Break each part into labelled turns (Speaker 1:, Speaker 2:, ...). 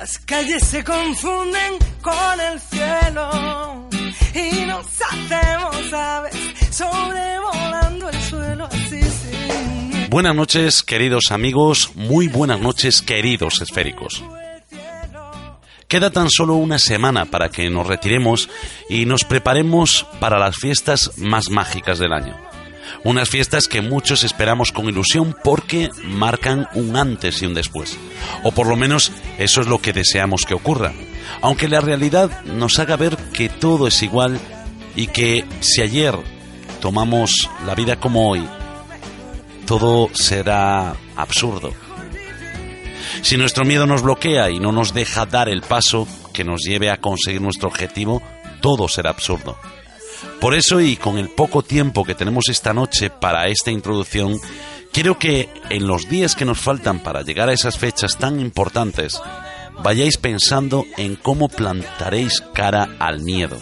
Speaker 1: Las calles se confunden con el cielo. Y nos hacemos aves sobrevolando el suelo. Así
Speaker 2: Buenas noches, queridos amigos, muy buenas noches, queridos esféricos. Queda tan solo una semana para que nos retiremos y nos preparemos para las fiestas más mágicas del año. Unas fiestas que muchos esperamos con ilusión porque marcan un antes y un después. O por lo menos eso es lo que deseamos que ocurra. Aunque la realidad nos haga ver que todo es igual y que si ayer tomamos la vida como hoy, todo será absurdo. Si nuestro miedo nos bloquea y no nos deja dar el paso que nos lleve a conseguir nuestro objetivo, todo será absurdo. Por eso y con el poco tiempo que tenemos esta noche para esta introducción, quiero que en los días que nos faltan para llegar a esas fechas tan importantes, vayáis pensando en cómo plantaréis cara al miedo.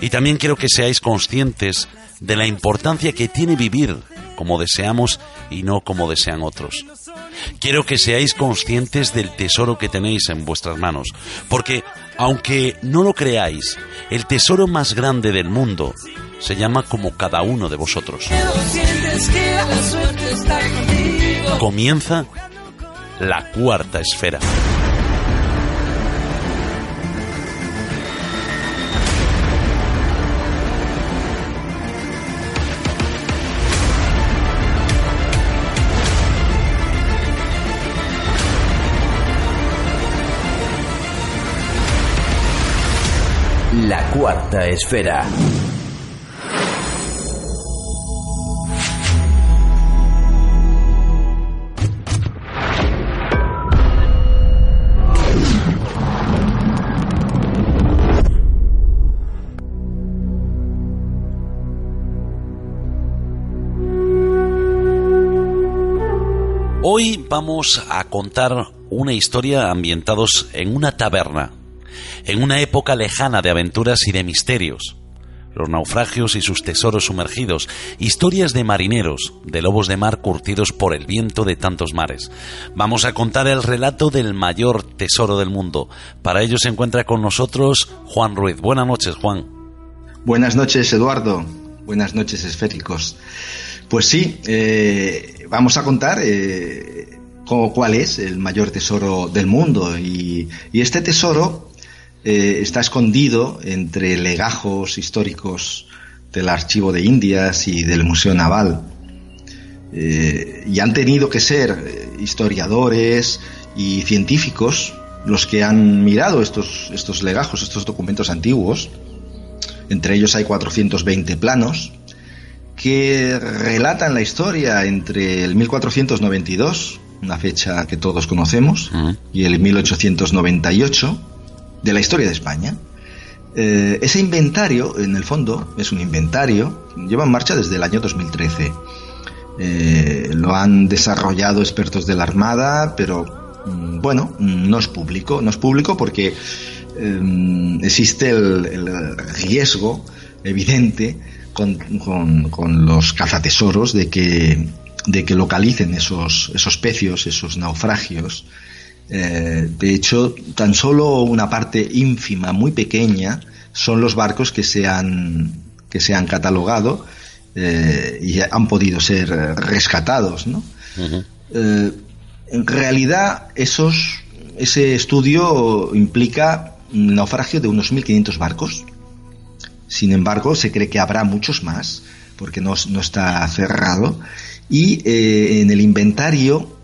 Speaker 2: Y también quiero que seáis conscientes de la importancia que tiene vivir como deseamos y no como desean otros. Quiero que seáis conscientes del tesoro que tenéis en vuestras manos, porque aunque no lo creáis, el tesoro más grande del mundo se llama como cada uno de vosotros. Comienza la cuarta esfera.
Speaker 3: Cuarta esfera.
Speaker 2: Hoy vamos a contar una historia ambientados en una taberna, en una época lejana de aventuras y de misterios. Los naufragios y sus tesoros sumergidos, historias de marineros, de lobos de mar curtidos por el viento de tantos mares. Vamos a contar el relato del mayor tesoro del mundo. Para ello se encuentra con nosotros Juan Ruiz. Buenas noches, Juan.
Speaker 4: Buenas noches, Eduardo. Buenas noches, esféricos. Pues sí, eh, vamos a contar eh, cómo- cuál es el mayor tesoro del mundo. Y, y este tesoro eh, está escondido entre legajos históricos del Archivo de Indias y del Museo Naval. Eh, y han tenido que ser eh, historiadores y científicos los que han mirado estos, estos legajos, estos documentos antiguos. Entre ellos hay 420 planos que relatan la historia entre el 1492, una fecha que todos conocemos,
Speaker 2: Ujú.
Speaker 4: y el 1898 de la historia de España. Eh, ese inventario, en el fondo, es un inventario, lleva en marcha desde el año 2013. Eh, lo han desarrollado expertos de la Armada, pero mm, bueno, mm, no es público. No es público porque eh, existe el, el riesgo evidente con, con- con los cazatesoros de que, de que localicen esos, esos pecios, esos naufragios. Eh, de hecho, tan solo una parte ínfima, muy pequeña, son los barcos que se han, que se han catalogado eh, y han podido ser rescatados. Eh, en realidad, esos, ese estudio implica un naufragio de unos 1.500 barcos. Sin embargo, se cree que habrá muchos más, porque no, no está cerrado. Y en el inventario,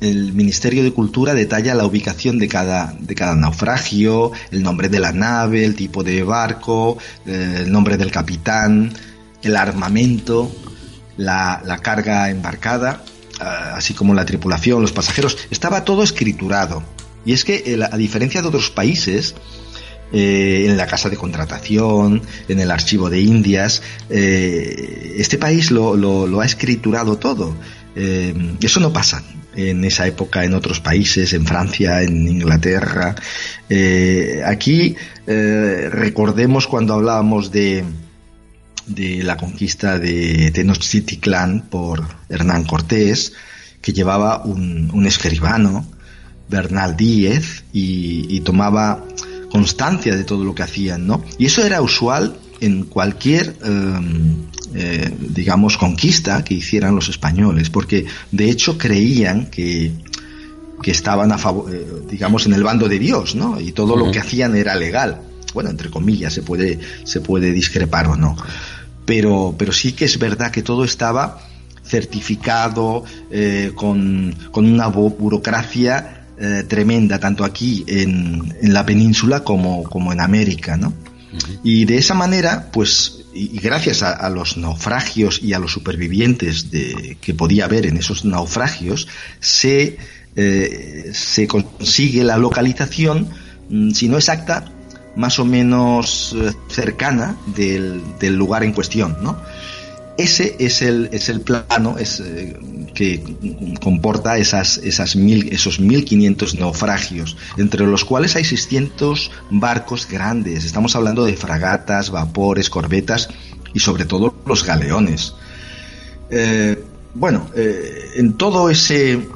Speaker 4: el Ministerio de Cultura detalla la ubicación de cada, de cada naufragio, el nombre de la nave, el tipo de barco, eh, el nombre del capitán, el armamento, la, la carga embarcada, ah, así como la tripulación, los pasajeros. Estaba todo escriturado. Y es que, el- a diferencia de otros países, eh, en la casa de contratación, en el archivo de Indias. eh, este país lo, lo- ha escriturado todo. Eh, eso no pasa en esa época en otros países, en Francia, en Inglaterra. Eh, aquí eh, recordemos cuando hablábamos de, de la conquista de Tenochtitlán por Hernán Cortés, que llevaba un, escribano, Bernal Díez, y, tomaba constancia de todo lo que hacían, ¿no? Y eso era usual en cualquier, em, eh, digamos, conquista que hicieran los españoles, porque de hecho creían que, que estaban a favor, eh, digamos, en el bando de Dios, ¿no? Y todo lo que hacían era legal. Bueno, entre comillas, se puede, se puede discrepar o no. Pero, pero sí que es verdad que todo estaba certificado, eh, con, una burocracia tremenda, tanto aquí en, en, la península como, como en América, ¿no? Y de esa manera, pues, y, gracias a, los naufragios y a los supervivientes de, que podía haber en esos naufragios, se, eh, se consigue la localización, mm, si no exacta, más o menos cercana del, del lugar en cuestión, ¿no? Ese es el, es el plano es, eh, que comporta esas, esas mil, esos 1.500 naufragios, entre los cuales hay 600 barcos grandes. Estamos hablando de fragatas, vapores, corbetas y sobre todo los galeones. Eh, bueno, eh, en todo ese,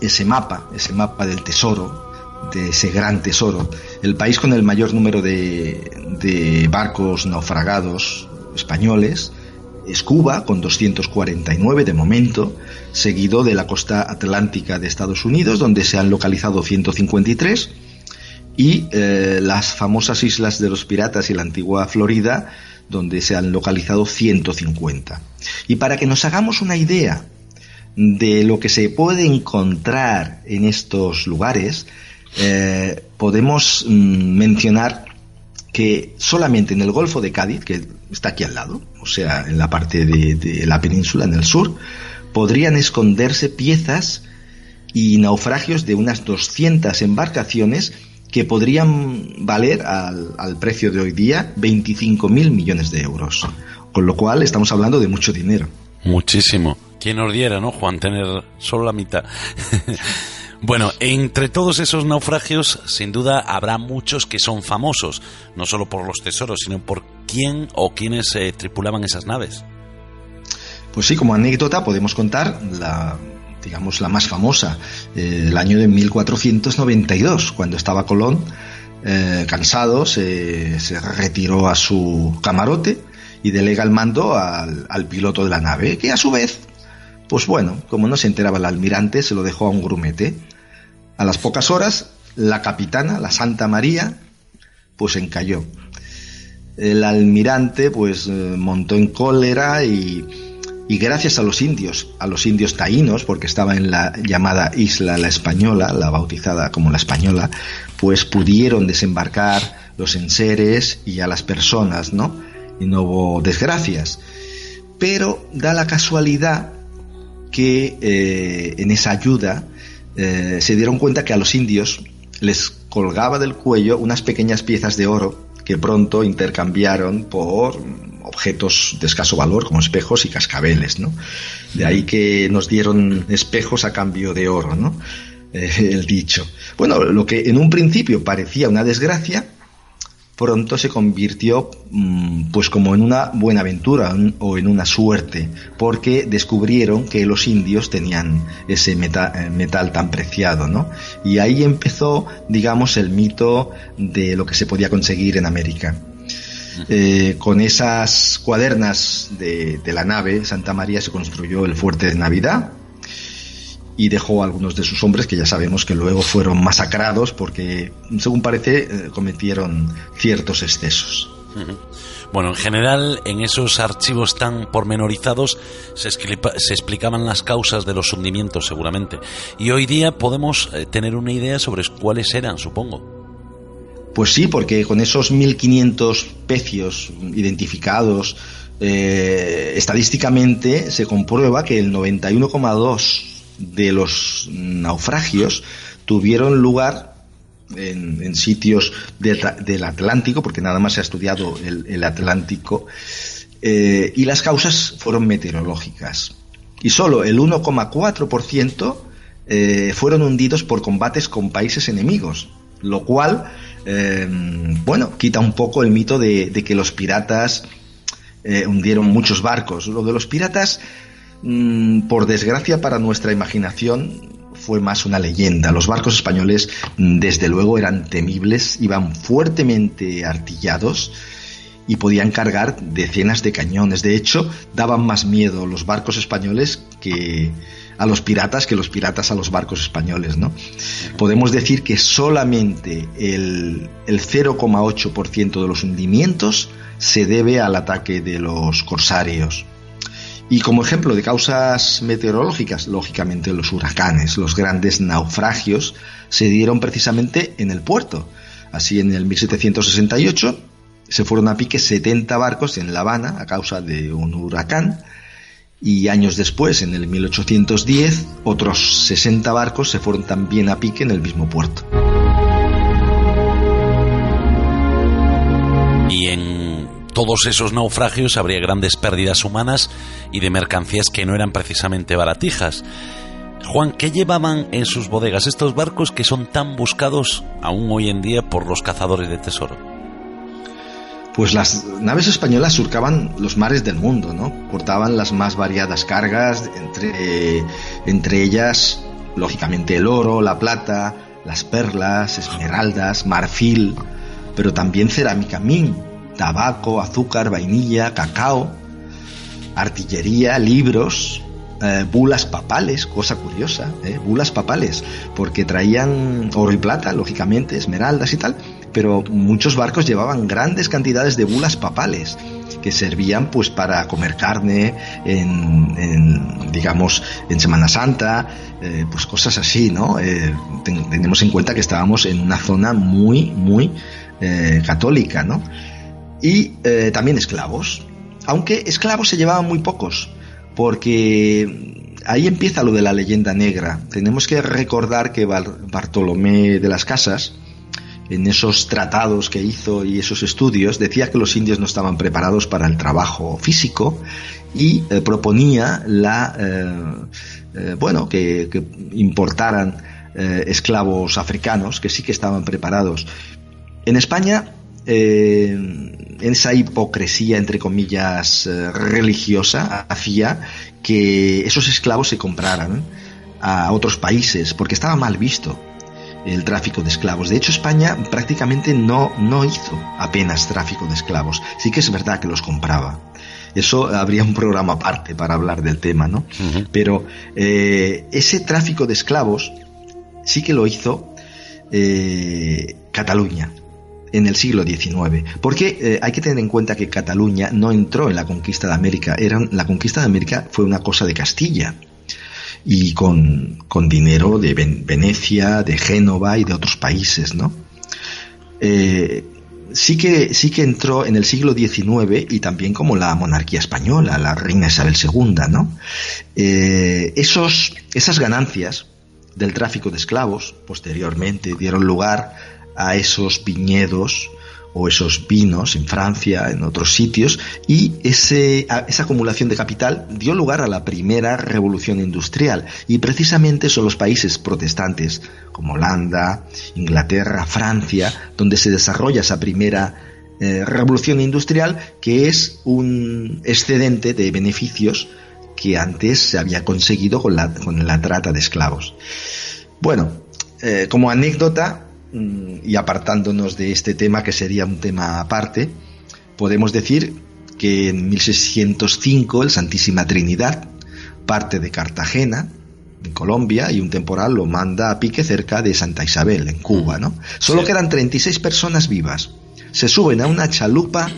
Speaker 4: ese mapa, ese mapa del tesoro, de ese gran tesoro, el país con el mayor número de, de barcos naufragados españoles es Cuba, con 249 de momento, seguido de la costa atlántica de Estados Unidos, donde se han localizado 153, y eh, las famosas islas de los piratas y la antigua Florida, donde se han localizado 150. Y para que nos hagamos una idea de lo que se puede encontrar en estos lugares, eh, podemos mm, mencionar que solamente en el Golfo de Cádiz, que está aquí al lado, o sea, en la parte de, la península, en el sur, podrían esconderse piezas y naufragios de unas 200 embarcaciones que podrían valer al, precio de hoy día 25 mil millones de euros. Con lo cual estamos hablando de mucho dinero.
Speaker 2: Muchísimo. ¿Quién nos diera, no, Juan, tener solo la mitad? Bueno, entre todos esos naufragios, sin duda habrá muchos que son famosos, no solo por los tesoros, sino por quién o quiénes eh, tripulaban esas naves.
Speaker 4: Pues sí, como anécdota podemos contar la, digamos, la más famosa, eh, el año de 1492, cuando estaba Colón eh, cansado, se, retiró a su camarote y delega el mando al piloto de la nave, que a su vez pues bueno, como no se enteraba el almirante, se lo dejó a un grumete. A las pocas horas, la capitana, la Santa María, pues encalló. El almirante pues eh, montó en cólera y, gracias a los indios, a los indios taínos, porque estaba en la llamada isla la española, la bautizada como la española, pues pudieron desembarcar los enseres y a las personas, ¿no? Y no hubo desgracias. Pero da la casualidad que eh, en esa ayuda eh, se dieron cuenta que a los indios les colgaba del cuello unas pequeñas piezas de oro que pronto intercambiaron por objetos de escaso valor como espejos y cascabeles, ¿no? De ahí que nos dieron espejos a cambio de oro, ¿no? El dicho. Bueno, lo que en un principio parecía una desgracia, pronto se convirtió mm, pues como en una buena aventura o en una suerte, porque descubrieron que los indios tenían ese eh, metal, tan preciado, ¿no? Y ahí empezó, digamos, el mito de lo que se podía conseguir en América. Eh, con esas cuadernas de, de la nave Santa María se construyó el fuerte de Navidad, y dejó a algunos de sus hombres que ya sabemos que luego fueron masacrados porque, según parece, eh, cometieron ciertos excesos.
Speaker 2: Bueno, en general, en esos archivos tan pormenorizados se, se, explicaban las causas de los hundimientos, seguramente. Y hoy día podemos eh, tener una idea sobre cuáles eran, supongo.
Speaker 4: Pues sí, porque con esos 1.500 pecios identificados, eh, estadísticamente se comprueba que el 91,2 de los naufragios tuvieron lugar en, sitios del Atlántico, porque nada más se ha estudiado el, Atlántico, eh, y las causas fueron meteorológicas. Y solo el 1,4% eh, fueron hundidos por combates con países enemigos, lo cual, eh, bueno, quita un poco el mito de, de que los piratas hundieron muchos barcos. Lo de los piratas, mm, por desgracia para nuestra imaginación, fue más una leyenda. Los barcos españoles, mm, desde luego, eran temibles, iban fuertemente artillados y podían cargar decenas de cañones. De hecho, daban más miedo los barcos españoles que a los piratas que los piratas a los barcos españoles, ¿no? Podemos decir que solamente el, el 0,8% de los hundimientos se debe al ataque de los corsarios. Y como ejemplo de causas meteorológicas, lógicamente los huracanes, los grandes naufragios se dieron precisamente en el puerto. Así en el 1768 se fueron a pique 70 barcos en La Habana a causa de un huracán y años después, en el 1810, otros 60 barcos se fueron también a pique en el mismo puerto.
Speaker 2: Todos esos naufragios habría grandes pérdidas humanas y de mercancías que no eran precisamente baratijas. Juan, ¿qué llevaban en sus bodegas estos barcos que son tan buscados aún hoy en día por los cazadores de tesoro?
Speaker 4: Pues las naves españolas surcaban los mares del mundo, ¿no? Portaban las más variadas cargas, entre, entre ellas, lógicamente, el oro, la plata, las perlas, esmeraldas, marfil, pero también cerámica min, tabaco, azúcar, vainilla, cacao, artillería, libros, eh, bulas papales, cosa curiosa, ¿eh? bulas papales, porque traían oro y plata, lógicamente, esmeraldas y tal, pero muchos barcos llevaban grandes cantidades de bulas papales que servían pues para comer carne en, digamos en Semana Santa eh, pues cosas así no eh, tenemos en cuenta que estábamos en una zona muy muy católica no y también esclavos aunque esclavos se llevaban muy pocos porque ahí empieza lo de la leyenda negra tenemos que recordar que Bartolomé de las Casas en esos tratados que hizo y esos estudios, decía que los indios no estaban preparados para el trabajo físico y eh, proponía la, eh, eh, bueno, que, importaran esclavos africanos que sí que estaban preparados. En España, en esa hipocresía, entre comillas, religiosa, hacía que esos esclavos se compraran a otros países porque estaba mal visto el tráfico de esclavos. De hecho, España prácticamente no, no hizo apenas tráfico de esclavos. Sí que es verdad que los compraba. Eso habría un programa aparte para hablar del tema, ¿no? Pero eh, ese tráfico de esclavos sí que lo hizo eh, Cataluña en el siglo XIX. Porque eh, hay que tener en cuenta que Cataluña no entró en la conquista de América. La conquista de América fue una cosa de Castilla y con, dinero de Venecia, de Génova y de otros países, ¿no? Eh, sí, que, sí que entró en el siglo XIX y también como la monarquía española, la reina Isabel II, ¿no? Eh, esos, esas ganancias del tráfico de esclavos posteriormente dieron lugar a esos viñedos o esos vinos en Francia, en otros sitios, y ese, esa acumulación de capital dio lugar a la primera revolución industrial. Y precisamente son los países protestantes, como Holanda, Inglaterra, Francia, donde se desarrolla esa primera eh, revolución industrial, que es un excedente de beneficios que antes se había conseguido con la, con la trata de esclavos. Bueno, eh, como anécdota, y apartándonos de este tema que sería un tema aparte, podemos decir que en 1605 el Santísima Trinidad parte de Cartagena, en Colombia, y un temporal lo manda a pique cerca de Santa Isabel, en Cuba, ¿no? Solo quedan 36 personas vivas. Se suben a una chalupa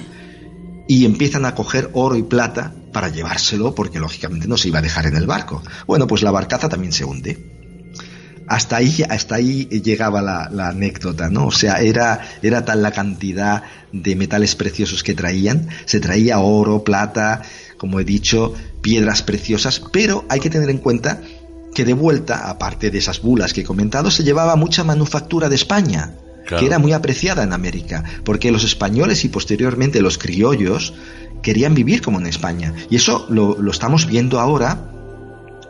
Speaker 4: y empiezan a coger oro y plata para llevárselo, porque lógicamente no se iba a dejar en el barco. Bueno, pues la barcaza también se hunde hasta ahí, hasta ahí llegaba la, anécdota, ¿no? O sea, era, era tal la cantidad de metales preciosos que traían, se traía oro, plata, como he dicho, piedras preciosas, pero hay que tener en cuenta que de vuelta, aparte de esas bulas que he comentado, se llevaba mucha manufactura de España, que era muy apreciada en América, porque los españoles y posteriormente los criollos querían vivir como en España. Y eso lo, lo estamos viendo ahora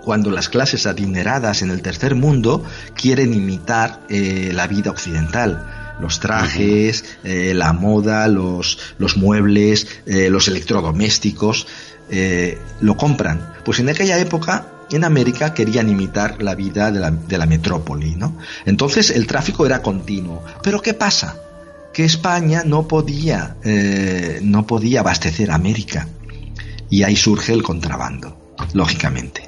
Speaker 4: cuando las clases adineradas en el tercer mundo quieren imitar eh, la vida occidental. Los trajes, eh, la moda, los, los muebles, eh, los electrodomésticos, eh, lo compran. Pues en aquella época en América querían imitar la vida de la, de la metrópoli, ¿no? Entonces el tráfico era continuo. Pero ¿qué pasa? Que España no podía, no podía abastecer a América. Y ahí surge el contrabando, lógicamente.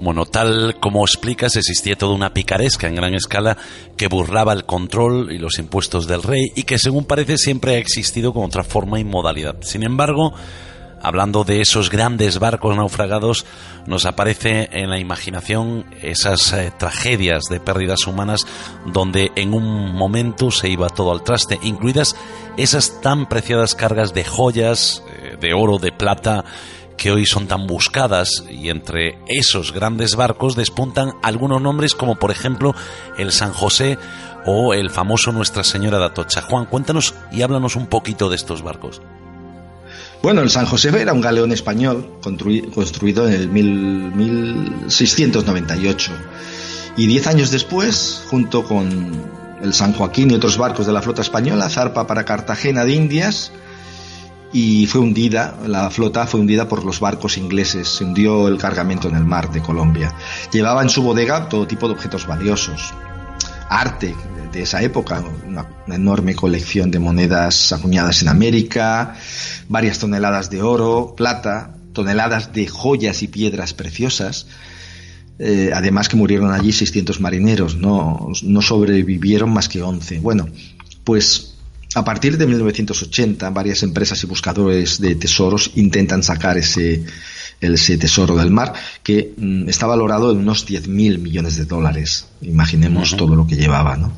Speaker 2: Bueno, tal como explicas, existía toda una picaresca en gran escala que burlaba el control y los impuestos del rey y que según parece siempre ha existido con otra forma y modalidad. Sin embargo, hablando de esos grandes barcos naufragados, nos aparece en la imaginación esas eh, tragedias de pérdidas humanas donde en un momento se iba todo al traste, incluidas esas tan preciadas cargas de joyas, eh, de oro, de plata, que hoy son tan buscadas y entre esos grandes barcos despuntan algunos nombres como por ejemplo el San José o el famoso Nuestra Señora de Atocha. Juan, cuéntanos y háblanos un poquito de estos barcos.
Speaker 4: Bueno, el San José era un galeón español construido en el 1698 y diez años después, junto con el San Joaquín y otros barcos de la flota española, zarpa para Cartagena de Indias y fue hundida, la flota fue hundida por los barcos ingleses, se hundió el cargamento en el mar de Colombia. Llevaba en su bodega todo tipo de objetos valiosos, arte de esa época, una, enorme colección de monedas acuñadas en América, varias toneladas de oro, plata, toneladas de joyas y piedras preciosas, eh, además que murieron allí 600 marineros, no, no sobrevivieron más que 11. Bueno, pues a partir de 1980, varias empresas y buscadores de tesoros intentan sacar ese, ese tesoro del mar, que mm, está valorado en unos 10.000 millones de dólares. Imaginemos todo lo que llevaba. ¿no?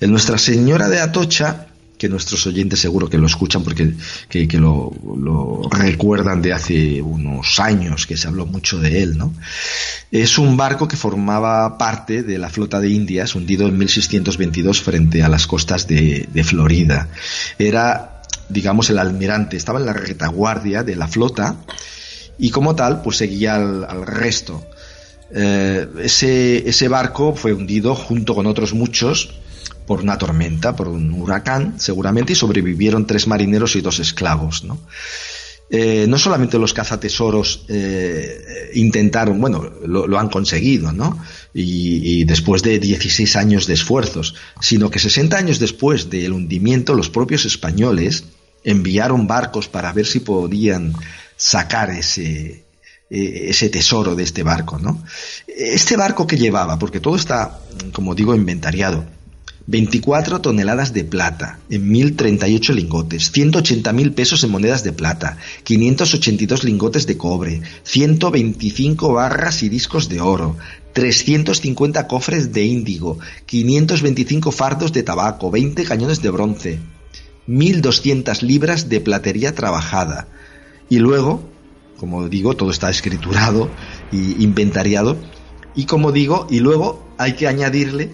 Speaker 4: En Nuestra Señora de Atocha que nuestros oyentes seguro que lo escuchan porque que, lo, recuerdan de hace unos años que se habló mucho de él, ¿no? Es un barco que formaba parte de la flota de Indias hundido en 1622 frente a las costas de, Florida. Era, digamos, el almirante, estaba en la retaguardia de la flota y como tal, pues seguía al, resto. Eh, ese, ese barco fue hundido junto con otros muchos por una tormenta, por un huracán, seguramente, y sobrevivieron tres marineros y dos esclavos, ¿no? Eh, no solamente los cazatesoros eh, intentaron, bueno, lo, han conseguido, ¿no? Y, después de 16 años de esfuerzos, sino que 60 años después del hundimiento, los propios españoles enviaron barcos para ver si podían sacar ese, e, ese tesoro de este barco, ¿no? Este barco que llevaba, porque todo está, como digo, inventariado, 24 toneladas de plata en 1038 lingotes, 180 mil pesos en monedas de plata, 582 lingotes de cobre, 125 barras y discos de oro, 350 cofres de índigo, 525 fardos de tabaco, 20 cañones de bronce, 1200 libras de platería trabajada. Y luego, como digo, todo está escriturado y inventariado. Y como digo, y luego hay que añadirle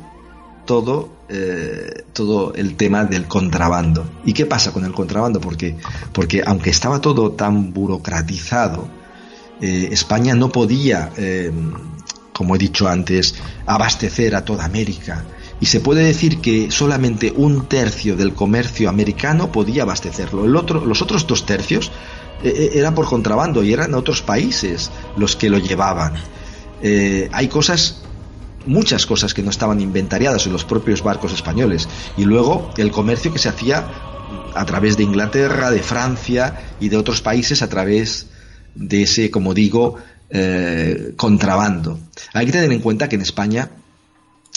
Speaker 4: todo, eh, todo el tema del contrabando. ¿Y qué pasa con el contrabando? Porque, porque aunque estaba todo tan burocratizado, eh, España no podía, eh, como he dicho antes, abastecer a toda América. Y se puede decir que solamente un tercio del comercio americano podía abastecerlo. Los otros dos tercios eran por contrabando y eran otros países los que lo llevaban. hay cosas muchas cosas que no estaban inventariadas en los propios barcos españoles. Y luego el comercio que se hacía a través de Inglaterra, de Francia y de otros países a través de ese, como digo, eh, contrabando. Hay que tener en cuenta que en España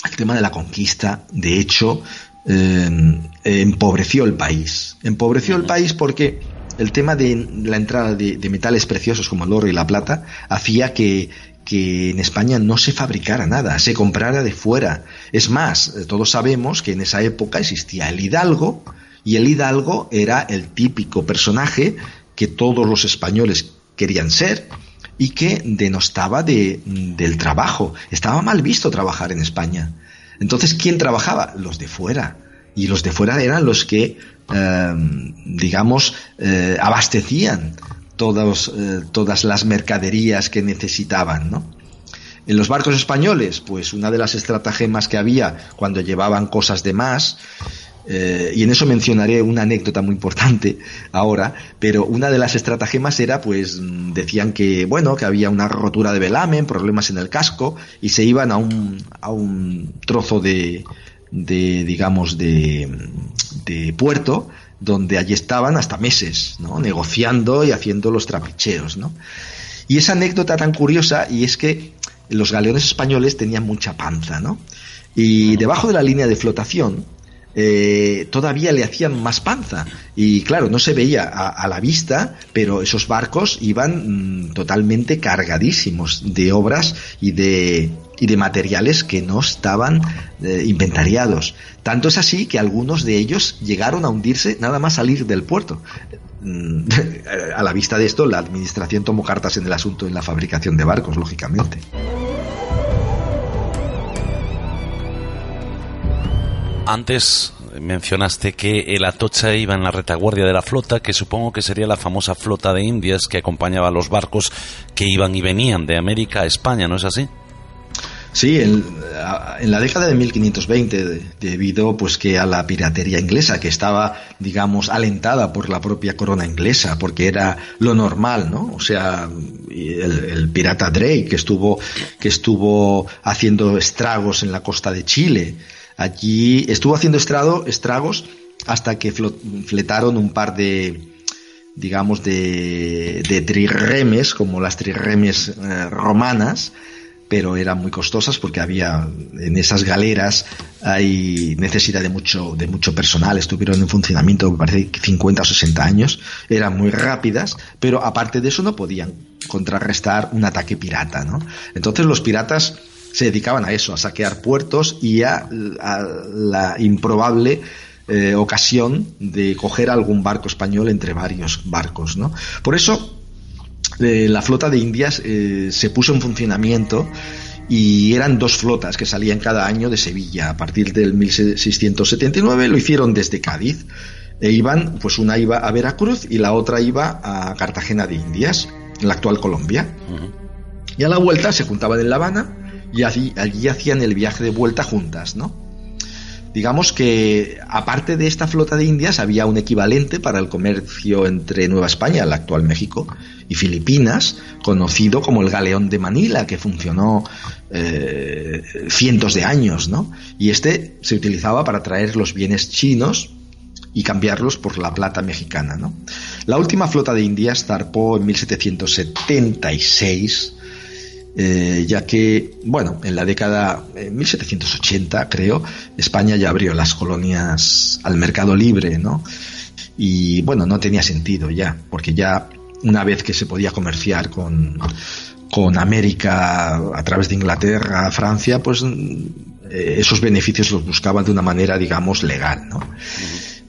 Speaker 4: el tema de la conquista, de hecho, eh, empobreció el país. Empobreció el país porque el tema de la entrada de, metales preciosos como el oro y la plata hacía que, en España no se fabricara nada, se comprara de fuera. Es más, todos sabemos que en esa época existía el hidalgo y el hidalgo era el típico personaje que todos los españoles querían ser y que denostaba de, del trabajo. Estaba mal visto trabajar en España. Entonces, ¿quién trabajaba? Los de fuera. Y los de fuera eran los que, eh, digamos, eh, abastecían eh, todas las mercaderías que necesitaban, ¿no? En los barcos españoles, pues una de las estratagemas que había cuando llevaban cosas de más, y en eso mencionaré una anécdota muy importante ahora, pero una de las estratagemas era, pues, decían que, bueno, que había una rotura de velamen, problemas en el casco, y se iban a un, a un trozo de, de digamos, de, de puerto, donde allí estaban hasta meses, ¿no? Negociando y haciendo los trapicheos, ¿no? Y esa anécdota tan curiosa, y es que los galeones españoles tenían mucha panza, ¿no? Y debajo de la línea de flotación, eh, todavía le hacían más panza. Y claro, no se veía a, la vista, pero esos barcos iban mm, totalmente cargadísimos de obras y de, y de materiales que no estaban eh, inventariados. Tanto es así que algunos de ellos llegaron a hundirse nada más salir del puerto. Mm, a la vista de esto, la administración tomó cartas en el asunto en la fabricación de barcos, lógicamente.
Speaker 2: Antes mencionaste que el Atocha iba en la retaguardia de la flota, que supongo que sería la famosa flota de Indias que acompañaba a los barcos que iban y venían de América a España, ¿no es así?
Speaker 4: Sí, en, la década de 1520, debido pues que a la piratería inglesa, que estaba, digamos, alentada por la propia corona inglesa, porque era lo normal, ¿no? O sea, el, el, pirata Drake, que estuvo, que estuvo haciendo estragos en la costa de Chile, Allí estuvo haciendo estrado, estragos hasta que fletaron un par de, digamos, de, de trirremes, como las trirremes eh, romanas, pero eran muy costosas porque había en esas galeras hay necesidad de mucho de mucho personal estuvieron en funcionamiento parece 50 o 60 años eran muy rápidas pero aparte de eso no podían contrarrestar un ataque pirata no entonces los piratas se dedicaban a eso, a saquear puertos y a, la improbable eh, ocasión de coger algún barco español entre varios barcos. ¿no? Por eso eh, la flota de Indias eh, se puso en funcionamiento y eran dos flotas que salían cada año de Sevilla. A partir del 1679 lo hicieron desde Cádiz. E iban, pues una iba a Veracruz y la otra iba a Cartagena de Indias, en la actual Colombia. Y a la vuelta se juntaban en La Habana y allí, allí hacían el viaje de vuelta juntas, ¿no? Digamos que aparte de esta flota de indias había un equivalente para el comercio entre Nueva España, el actual México, y Filipinas, conocido como el Galeón de Manila, que funcionó eh, cientos de años, ¿no? Y este se utilizaba para traer los bienes chinos y cambiarlos por la plata mexicana, ¿no? La última flota de indias zarpó en 1776 eh, ya que, bueno, en la década de 1780, creo, España ya abrió las colonias al mercado libre, ¿no? Y bueno, no tenía sentido ya, porque ya una vez que se podía comerciar con, con América a través de Inglaterra, Francia, pues eh, esos beneficios los buscaban de una manera, digamos, legal, ¿no?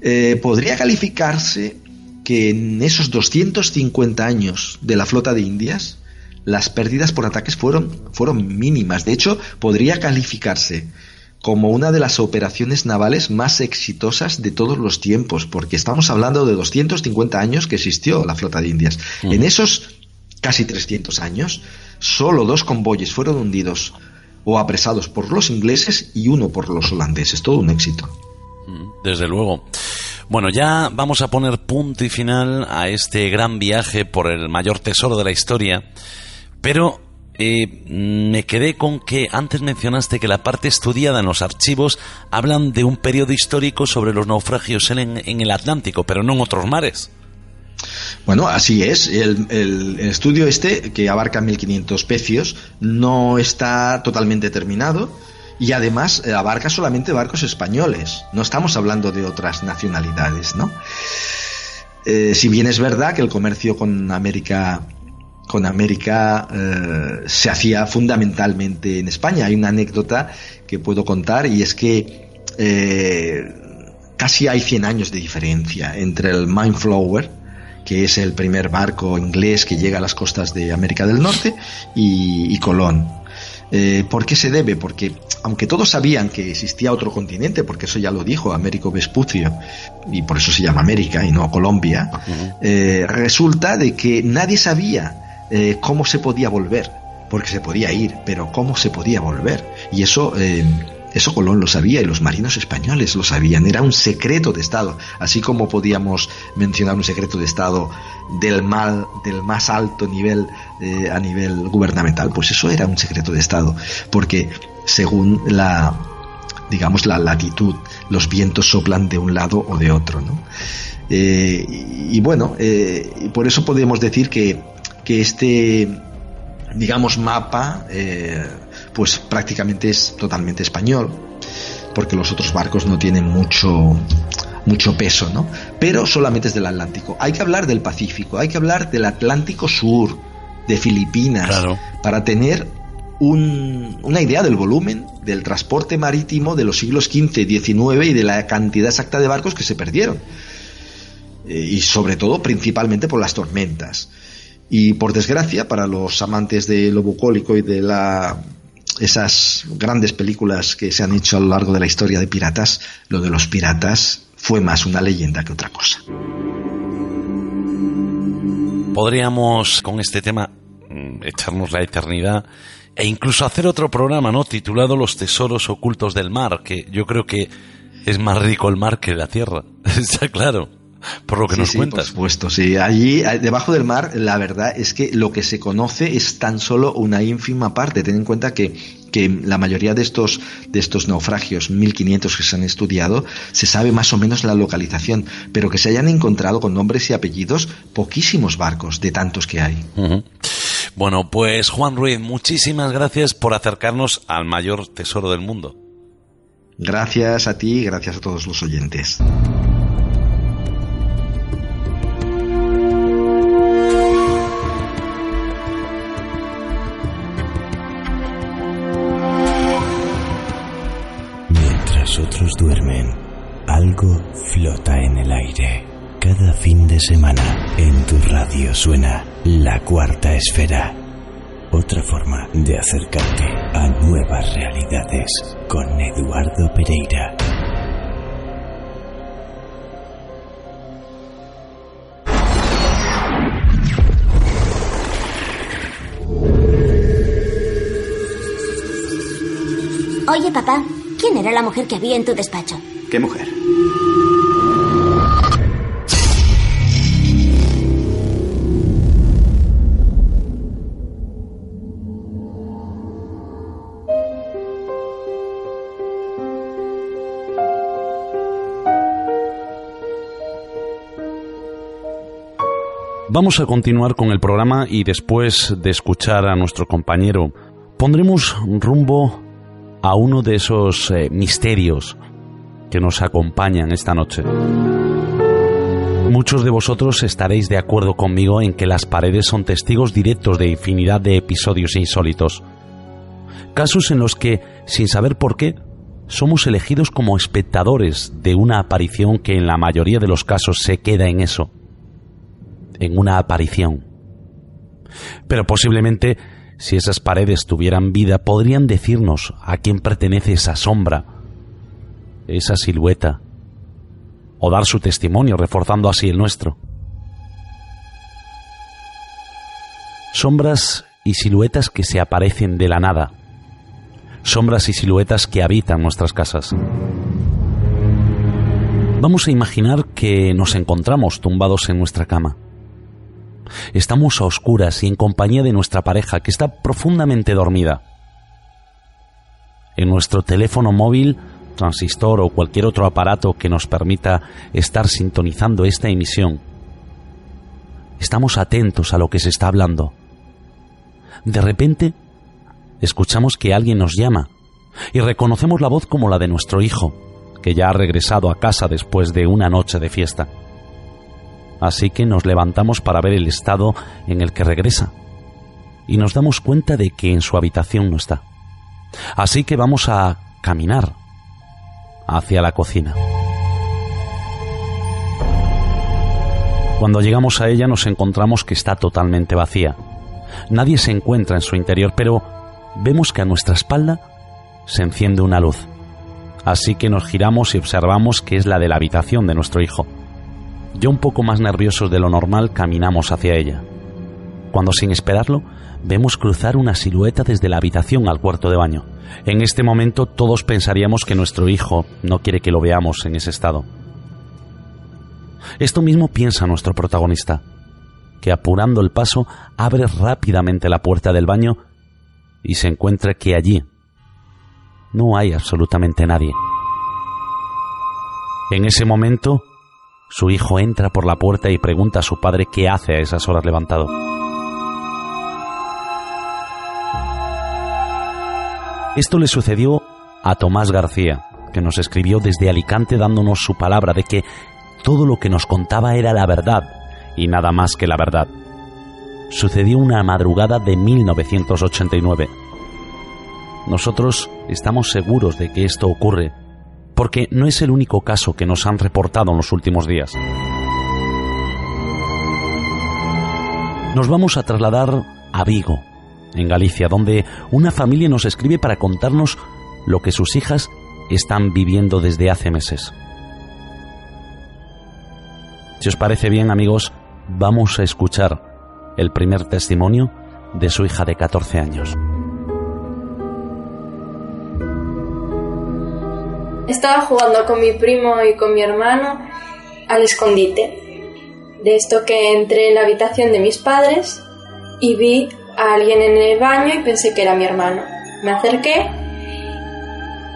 Speaker 4: Eh, podría calificarse que en esos 250 años de la flota de Indias, las pérdidas por ataques fueron, fueron mínimas. De hecho, podría calificarse como una de las operaciones navales más exitosas de todos los tiempos, porque estamos hablando de 250 años que existió la flota de Indias. En esos casi 300 años, solo dos convoyes fueron hundidos o apresados por los ingleses y uno por los holandeses. Todo un éxito.
Speaker 2: Desde luego. Bueno, ya vamos a poner punto y final a este gran viaje por el mayor tesoro de la historia pero eh, me quedé con que antes mencionaste que la parte estudiada en los archivos hablan de un periodo histórico sobre los naufragios en, el Atlántico, pero no en otros mares.
Speaker 4: Bueno, así es. El, estudio este, que abarca 1500 pecios, no está totalmente terminado y además eh, abarca solamente barcos españoles. No estamos hablando de otras nacionalidades, ¿no? Eh, si bien es verdad que el comercio con América con América eh, se hacía fundamentalmente en España. Hay una anécdota que puedo contar y es que eh, casi hay 100 años de diferencia entre el Mindflower, que es el primer barco inglés que llega a las costas de América del Norte, y, Colón. Eh, ¿Por qué se debe? Porque aunque todos sabían que existía otro continente, porque eso ya lo dijo Américo Vespucio, y por eso se llama América y no Colombia, resulta de que nadie sabía eh, cómo se podía volver porque se podía ir, pero ¿cómo se podía volver? Y eso... Eh, eso Colón lo sabía y los marinos españoles lo sabían. Era un secreto de Estado. Así como podíamos mencionar un secreto de Estado del mal, del más alto nivel eh, a nivel gubernamental, pues eso era un secreto de Estado. Porque según la, digamos, la latitud, los vientos soplan de un lado o de otro, ¿no? Y, bueno, eh, por eso podemos decir que, que este, digamos, mapa, eh, pues prácticamente es totalmente español, porque los otros barcos no tienen mucho, mucho peso, ¿no? Pero solamente es del Atlántico. Hay que hablar del Pacífico, hay que hablar del Atlántico Sur, de Filipinas, para tener una idea del volumen del transporte marítimo de los siglos XV, XIX y de la cantidad exacta de barcos que se perdieron. Eh, y sobre todo, principalmente por las tormentas. Y por desgracia, para los amantes de lo bucólico y de la esas grandes películas que se han hecho a lo largo de la historia de piratas, lo de los piratas fue más una leyenda que otra cosa.
Speaker 2: Podríamos con este tema mm, echarnos la eternidad e incluso hacer otro programa, ¿no? Titulado Los tesoros ocultos del mar, que yo creo que es más rico el mar que la tierra. Está claro. Por lo que nos cuentas.
Speaker 4: Por supuesto, sí. Allí, debajo del mar, la verdad es que lo que se conoce es tan solo una ínfima parte. Ten en cuenta que, que la mayoría de estos, de estos naufragios, 1500 que se han estudiado, se sabe más o menos la localización, pero que se hayan encontrado con nombres y apellidos poquísimos barcos de tantos que hay.
Speaker 2: Bueno, pues Juan Ruiz, muchísimas gracias por acercarnos al mayor tesoro del mundo.
Speaker 4: Gracias a ti y gracias a todos los oyentes.
Speaker 3: Duermen, algo flota en el aire. Cada fin de semana en tu radio suena la cuarta esfera. Otra forma de acercarte a nuevas realidades con Eduardo Pereira.
Speaker 5: Oye, papá, ¿quién era la mujer que había en tu despacho?
Speaker 6: ¿Qué mujer?
Speaker 2: Vamos a continuar con el programa y después de escuchar a nuestro compañero, pondremos rumbo a uno de esos eh, misterios que nos acompañan esta noche. Muchos de vosotros estaréis de acuerdo conmigo en que las paredes son testigos directos de infinidad de episodios insólitos. Casos en los que, sin saber por qué, somos elegidos como espectadores de una aparición que en la mayoría de los casos se queda en eso en una aparición. Pero posiblemente, si esas paredes tuvieran vida, podrían decirnos a quién pertenece esa sombra, esa silueta, o dar su testimonio reforzando así el nuestro. Sombras y siluetas que se aparecen de la nada, sombras y siluetas que habitan nuestras casas. Vamos a imaginar que nos encontramos tumbados en nuestra cama. Estamos a oscuras y en compañía de nuestra pareja que está profundamente dormida. En nuestro teléfono móvil, transistor o cualquier otro aparato que nos permita estar sintonizando esta emisión, estamos atentos a lo que se está hablando. De repente, escuchamos que alguien nos llama y reconocemos la voz como la de nuestro hijo, que ya ha regresado a casa después de una noche de fiesta así que nos levantamos para ver el estado en el que regresa y nos damos cuenta de que en su habitación no está. Así que vamos a caminar hacia la cocina. Cuando llegamos a ella nos encontramos que está totalmente vacía. Nadie se encuentra en su interior, pero vemos que a nuestra espalda se enciende una luz. Así que nos giramos y observamos que es la de la habitación de nuestro hijo. Ya un poco más nerviosos de lo normal caminamos hacia ella. cuando sin esperarlo vemos cruzar una silueta desde la habitación al cuarto de baño. En este momento todos pensaríamos que nuestro hijo no quiere que lo veamos en ese estado. Esto mismo piensa nuestro protagonista, que apurando el paso abre rápidamente la puerta del baño y se encuentra que allí no hay absolutamente nadie. En ese momento, su hijo entra por la puerta y pregunta a su padre qué hace a esas horas levantado. Esto le sucedió a Tomás García, que nos escribió desde Alicante dándonos su palabra de que todo lo que nos contaba era la verdad y nada más que la verdad. Sucedió una madrugada de 1989. Nosotros estamos seguros de que esto ocurre, porque no es el único caso que nos han reportado en los últimos días. Nos vamos a trasladar a Vigo, en Galicia, donde una familia nos escribe para contarnos lo que sus hijas están viviendo desde hace meses. Si os parece bien, amigos, vamos a escuchar el primer testimonio de su hija de 14 años.
Speaker 6: Estaba jugando con mi primo y con mi hermano al escondite. De esto que entré en la habitación de mis padres y vi a alguien en el baño y pensé que era mi hermano. Me acerqué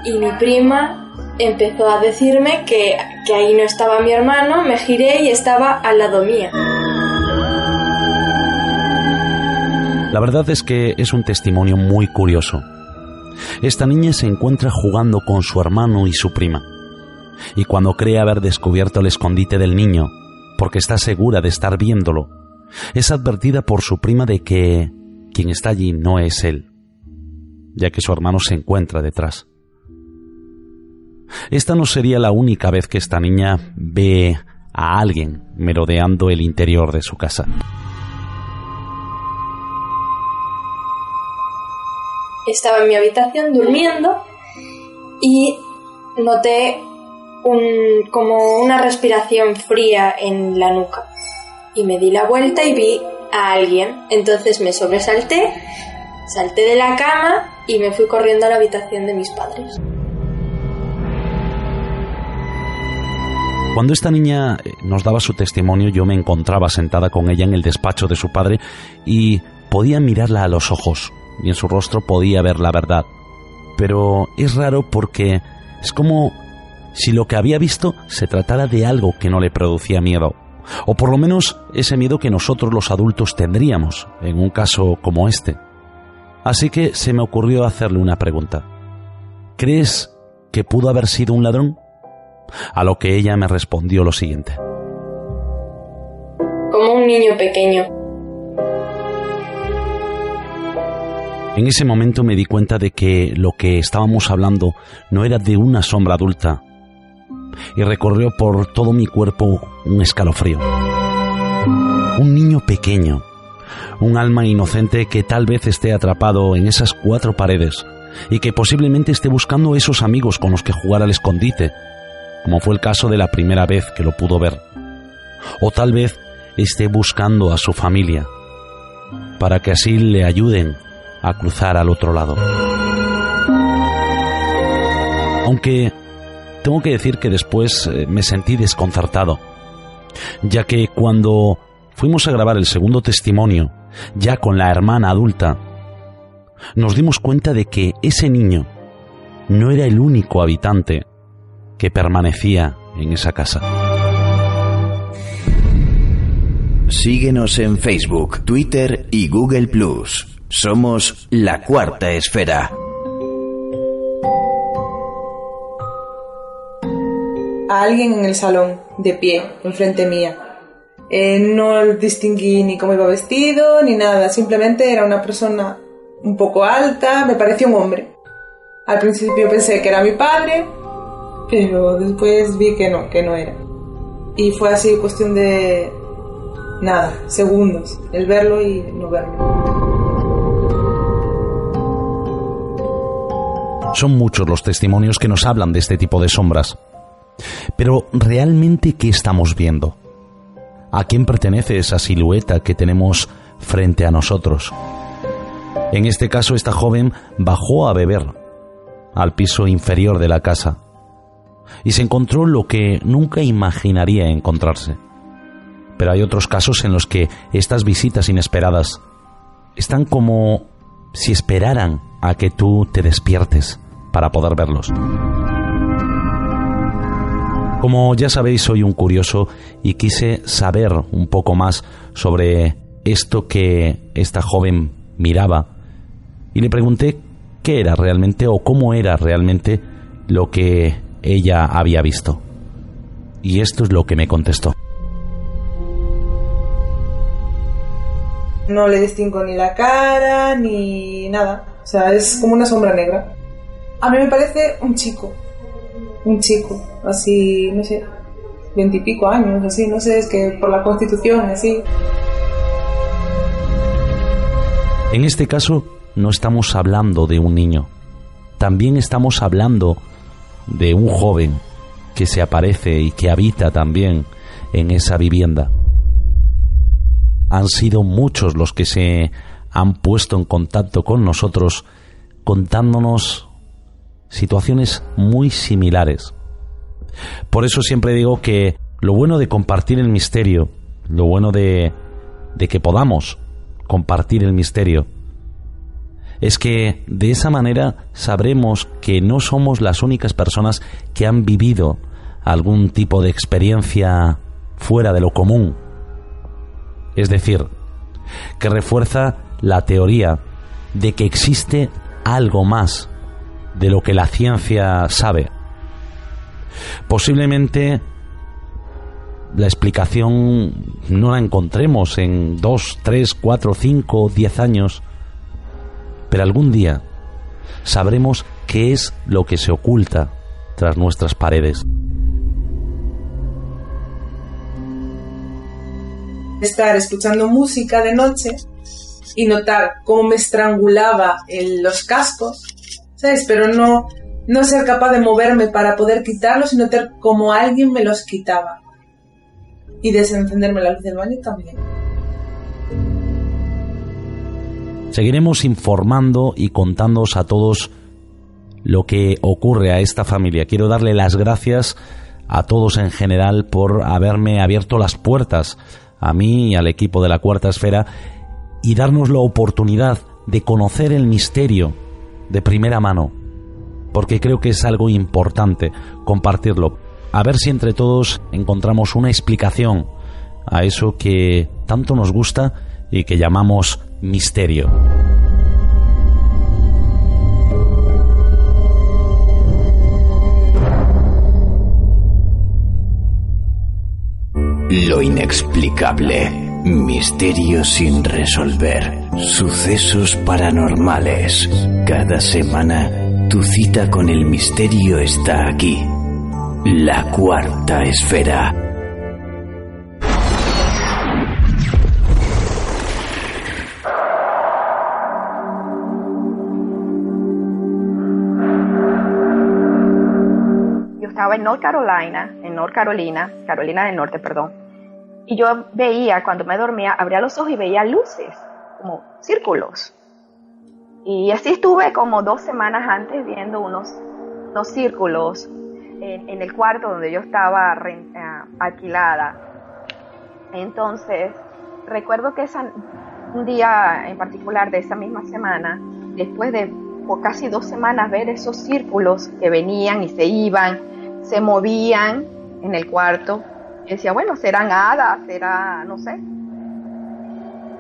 Speaker 6: y mi prima empezó a decirme que, que ahí no estaba mi hermano, me giré y estaba al lado mía.
Speaker 2: La verdad es que es un testimonio muy curioso. Esta niña se encuentra jugando con su hermano y su prima. Y cuando cree haber descubierto el escondite del niño, porque está segura de estar viéndolo, es advertida por su prima de que quien está allí no es él, ya que su hermano se encuentra detrás. Esta no sería la única vez que esta niña ve a alguien merodeando el interior de su casa.
Speaker 6: Estaba en mi habitación durmiendo y noté un, como una respiración fría en la nuca. Y me di la vuelta y vi a alguien. Entonces me sobresalté, salté de la cama y me fui corriendo a la habitación de mis padres.
Speaker 2: Cuando esta niña eh, nos daba su testimonio, yo me encontraba sentada con ella en el despacho de su padre y podía mirarla a los ojos y en su rostro podía ver la verdad. Pero es raro porque es como si lo que había visto se tratara de algo que no le producía miedo, o por lo menos ese miedo que nosotros los adultos tendríamos en un caso como este. Así que se me ocurrió hacerle una pregunta. ¿Crees que pudo haber sido un ladrón? A lo que ella me respondió lo siguiente.
Speaker 6: Como un niño pequeño.
Speaker 2: En ese momento me di cuenta de que lo que estábamos hablando no era de una sombra adulta, y recorrió por todo mi cuerpo un escalofrío. Un niño pequeño, un alma inocente que tal vez esté atrapado en esas cuatro paredes y que posiblemente esté buscando esos amigos con los que jugar al escondite, como fue el caso de la primera vez que lo pudo ver. O tal vez esté buscando a su familia, para que así le ayuden a cruzar al otro lado. Aunque tengo que decir que después eh, me sentí desconcertado, ya que cuando fuimos a grabar el segundo testimonio, ya con la hermana adulta, nos dimos cuenta de que ese niño no era el único habitante que permanecía en esa casa.
Speaker 3: Síguenos en Facebook, Twitter y Google. Somos la cuarta esfera.
Speaker 7: a alguien en el salón, de pie, enfrente mía. Eh, no distinguí ni cómo iba vestido, ni nada, simplemente era una persona un poco alta, me pareció un hombre. Al principio pensé que era mi padre, pero después vi que no, que no era. Y fue así cuestión de nada, segundos, el verlo y no verlo.
Speaker 2: Son muchos los testimonios que nos hablan de este tipo de sombras. Pero ¿realmente qué estamos viendo? ¿A quién pertenece esa silueta que tenemos frente a nosotros. En este caso, esta joven bajó a beber al piso inferior de la casa y se encontró lo que nunca imaginaría encontrarse. Pero hay otros casos en los que estas visitas inesperadas están como si esperaran a que tú te despiertes para poder verlos. Como ya sabéis, soy un curioso y quise saber un poco más sobre esto que esta joven miraba y le pregunté qué era realmente o cómo era realmente lo que ella había visto. Y esto es lo que me contestó.
Speaker 7: No le distingo ni la cara ni nada. O sea, es como una sombra negra. A mí me parece un chico. Un chico. Así, no sé, veintipico años, así, no sé, es que por la constitución, así.
Speaker 2: En este caso, no estamos hablando de un niño. También estamos hablando de un joven que se aparece y que habita también en esa vivienda. Han sido muchos los que se han puesto en contacto con nosotros contándonos situaciones muy similares. Por eso siempre digo que lo bueno de compartir el misterio, lo bueno de, que podamos compartir el misterio, es que de esa manera sabremos que no somos las únicas personas que han vivido algún tipo de experiencia fuera de lo común. Es decir, que refuerza la teoría de que existe algo más de lo que la ciencia sabe. Posiblemente la explicación no la encontremos en dos, tres, cuatro, cinco, diez años, pero algún día sabremos qué es lo que se oculta tras nuestras paredes.
Speaker 7: Estar escuchando música de noche y notar cómo me estrangulaba en los cascos, ¿sabes? Pero no, no ser capaz de moverme para poder quitarlos y notar cómo alguien me los quitaba. Y desencenderme la luz del baño también.
Speaker 2: Seguiremos informando y contándoos a todos lo que ocurre a esta familia. Quiero darle las gracias a todos en general por haberme abierto las puertas a mí y al equipo de la Cuarta Esfera y darnos la oportunidad de conocer el misterio de primera mano, porque creo que es algo importante compartirlo. A ver si entre todos encontramos una explicación a eso que tanto nos gusta y que llamamos misterio.
Speaker 3: Lo inexplicable. Misterios sin resolver. Sucesos paranormales. Cada semana, tu cita con el misterio está aquí. La cuarta esfera.
Speaker 8: estaba en North Carolina, en North Carolina, Carolina del Norte, perdón. Y yo veía, cuando me dormía, abría los ojos y veía luces, como círculos. Y así estuve como dos semanas antes viendo unos, unos círculos en, el cuarto donde yo estaba eh, alquilada. Entonces, recuerdo que esa, un día en particular de esa misma semana, después de por casi dos semanas ver esos círculos que venían y se iban, se movían en el cuarto. Y decía, bueno, serán hadas, será, no sé.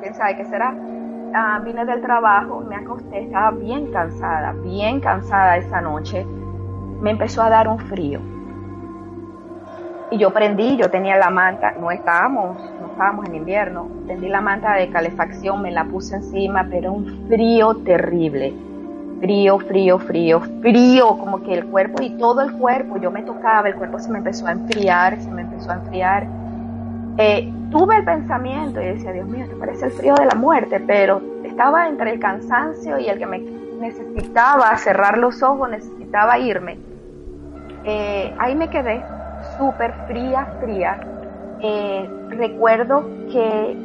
Speaker 8: ¿Quién sabe qué será? Ah, vine del trabajo, me acosté, estaba bien cansada, bien cansada esa noche. Me empezó a dar un frío. Y yo prendí, yo tenía la manta, no estábamos, no estábamos en invierno, prendí la manta de calefacción, me la puse encima, pero un frío terrible frío, frío, frío, frío, como que el cuerpo y todo el cuerpo, yo me tocaba, el cuerpo se me empezó a enfriar, se me empezó a enfriar. Eh, tuve el pensamiento y decía, Dios mío, esto parece el frío de la muerte, pero estaba entre el cansancio y el que me necesitaba cerrar los ojos, necesitaba irme. Eh, ahí me quedé súper fría, fría. Eh, recuerdo que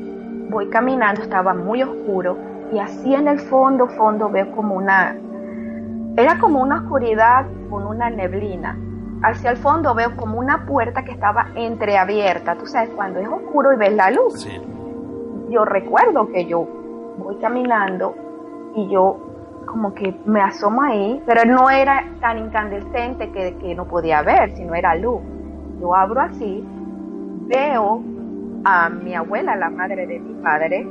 Speaker 8: voy caminando, estaba muy oscuro y así en el fondo, fondo veo como una, era como una oscuridad con una neblina. Hacia el fondo veo como una puerta que estaba entreabierta. Tú sabes, cuando es oscuro y ves la luz. Yo recuerdo que yo voy caminando y yo como que me asomo ahí, pero no era tan incandescente que, que no podía ver, sino era luz. Yo abro así, veo a mi abuela, la madre de mi padre,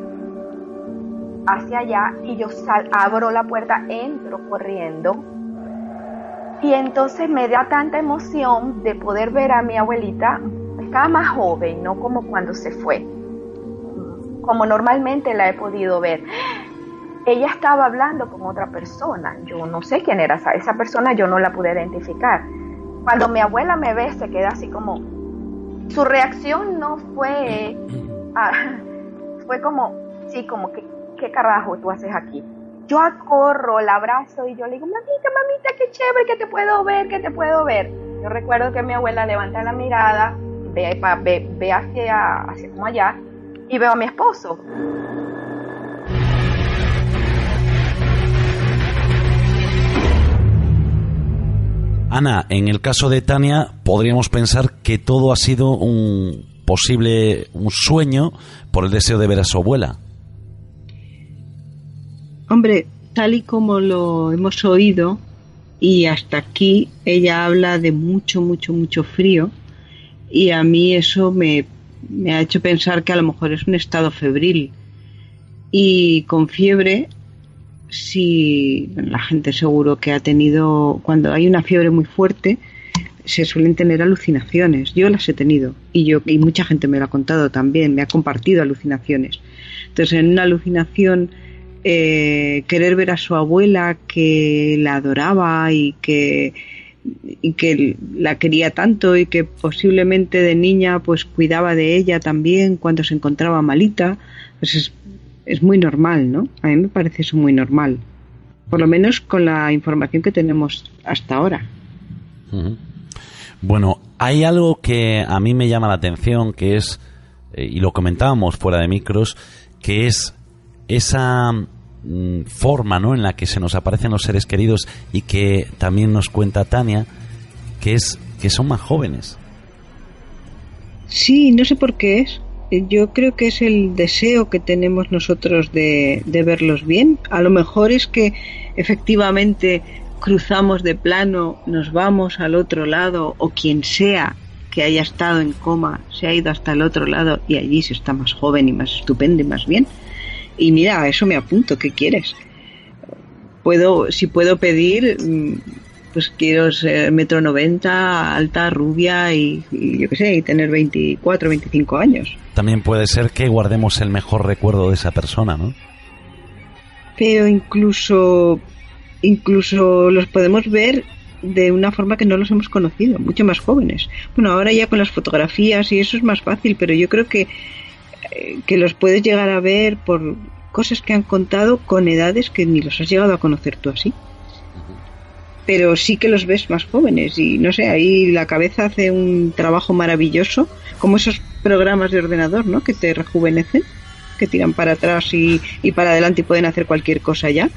Speaker 8: hacia allá y yo sal, abro la puerta, entro corriendo y entonces me da tanta emoción de poder ver a mi abuelita, estaba más joven, no como cuando se fue, como normalmente la he podido ver. Ella estaba hablando con otra persona, yo no sé quién era esa, esa persona, yo no la pude identificar. Cuando mi abuela me ve, se queda así como, su reacción no fue, ah, fue como, sí, como que, ¿qué carajo tú haces aquí? Yo acorro, la abrazo y yo le digo, mamita, mamita, qué chévere, que te puedo ver, que te puedo ver. Yo recuerdo que mi abuela levanta la mirada, ve, ve, ve hacia, hacia como allá y veo a mi esposo.
Speaker 2: Ana, en el caso de Tania, podríamos pensar que todo ha sido un posible un sueño por el deseo de ver a su abuela.
Speaker 9: Hombre, tal y como lo hemos oído, y hasta aquí ella habla de mucho, mucho, mucho frío, y a mí eso me, me ha hecho pensar que a lo mejor es un estado febril. Y con fiebre si la gente seguro que ha tenido, cuando hay una fiebre muy fuerte, se suelen tener alucinaciones. Yo las he tenido y yo y mucha gente me lo ha contado también, me ha compartido alucinaciones. Entonces, en una alucinación eh, querer ver a su abuela que la adoraba y que y que la quería tanto y que posiblemente de niña pues cuidaba de ella también cuando se encontraba malita, pues es es muy normal, ¿no? A mí me parece eso muy normal. Por lo menos con la información que tenemos hasta ahora.
Speaker 2: Bueno, hay algo que a mí me llama la atención, que es, eh, y lo comentábamos fuera de micros, que es esa mm, forma ¿no? en la que se nos aparecen los seres queridos y que también nos cuenta Tania, que es que son más jóvenes.
Speaker 9: Sí, no sé por qué es yo creo que es el deseo que tenemos nosotros de, verlos bien. A lo mejor es que efectivamente cruzamos de plano, nos vamos al otro lado o quien sea que haya estado en coma se ha ido hasta el otro lado y allí se está más joven y más estupendo y más bien. Y mira, a eso me apunto, ¿qué quieres? Puedo, si puedo pedir, mm, pues quiero ser metro noventa, alta, rubia y, yo qué sé, y tener 24, 25 años.
Speaker 2: También puede ser que guardemos el mejor recuerdo de esa persona, ¿no?
Speaker 9: Pero incluso, incluso los podemos ver de una forma que no los hemos conocido, mucho más jóvenes. Bueno, ahora ya con las fotografías y eso es más fácil, pero yo creo que, que los puedes llegar a ver por cosas que han contado con edades que ni los has llegado a conocer tú así pero sí que los ves más jóvenes y no sé, ahí la cabeza hace un trabajo maravilloso, como esos programas de ordenador, ¿no? Que te rejuvenecen, que tiran para atrás y, y para adelante y pueden hacer cualquier cosa ya.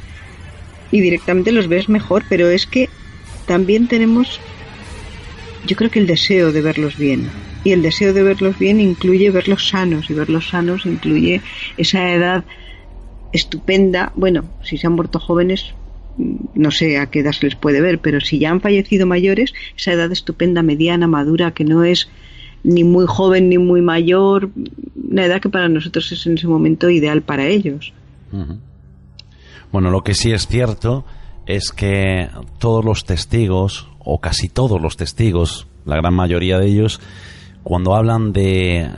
Speaker 9: Y directamente los ves mejor, pero es que también tenemos, yo creo que el deseo de verlos bien. Y el deseo de verlos bien incluye verlos sanos, y verlos sanos incluye esa edad estupenda. Bueno, si se han muerto jóvenes, no sé a qué edad se les puede ver, pero si ya han fallecido mayores, esa edad estupenda, mediana, madura, que no es ni muy joven ni muy mayor, una edad que para nosotros es en ese momento ideal para ellos.
Speaker 2: Bueno, lo que sí es cierto es que todos los testigos, o casi todos los testigos, la gran mayoría de ellos, cuando hablan de,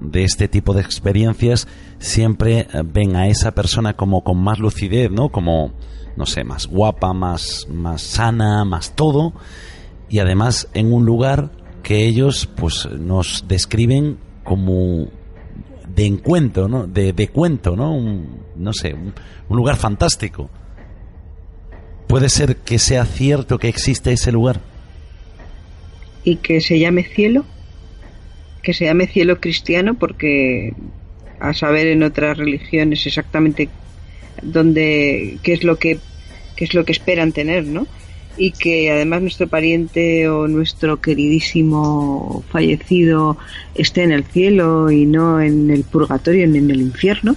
Speaker 2: de este tipo de experiencias, siempre ven a esa persona como con más lucidez, ¿no? Como no sé, más guapa, más, más sana, más todo, y además en un lugar que ellos pues nos describen como de encuentro, ¿no? De, cuento, ¿no? no sé, un, lugar fantástico. ¿Puede ser que sea cierto que existe ese lugar?
Speaker 9: ¿Y que se llame cielo? Que se llame cielo cristiano porque a saber en otras religiones exactamente dónde, qué es lo que, qué es lo que esperan tener, ¿no? Y que además nuestro pariente o nuestro queridísimo fallecido esté en el cielo y no en el purgatorio ni en el infierno,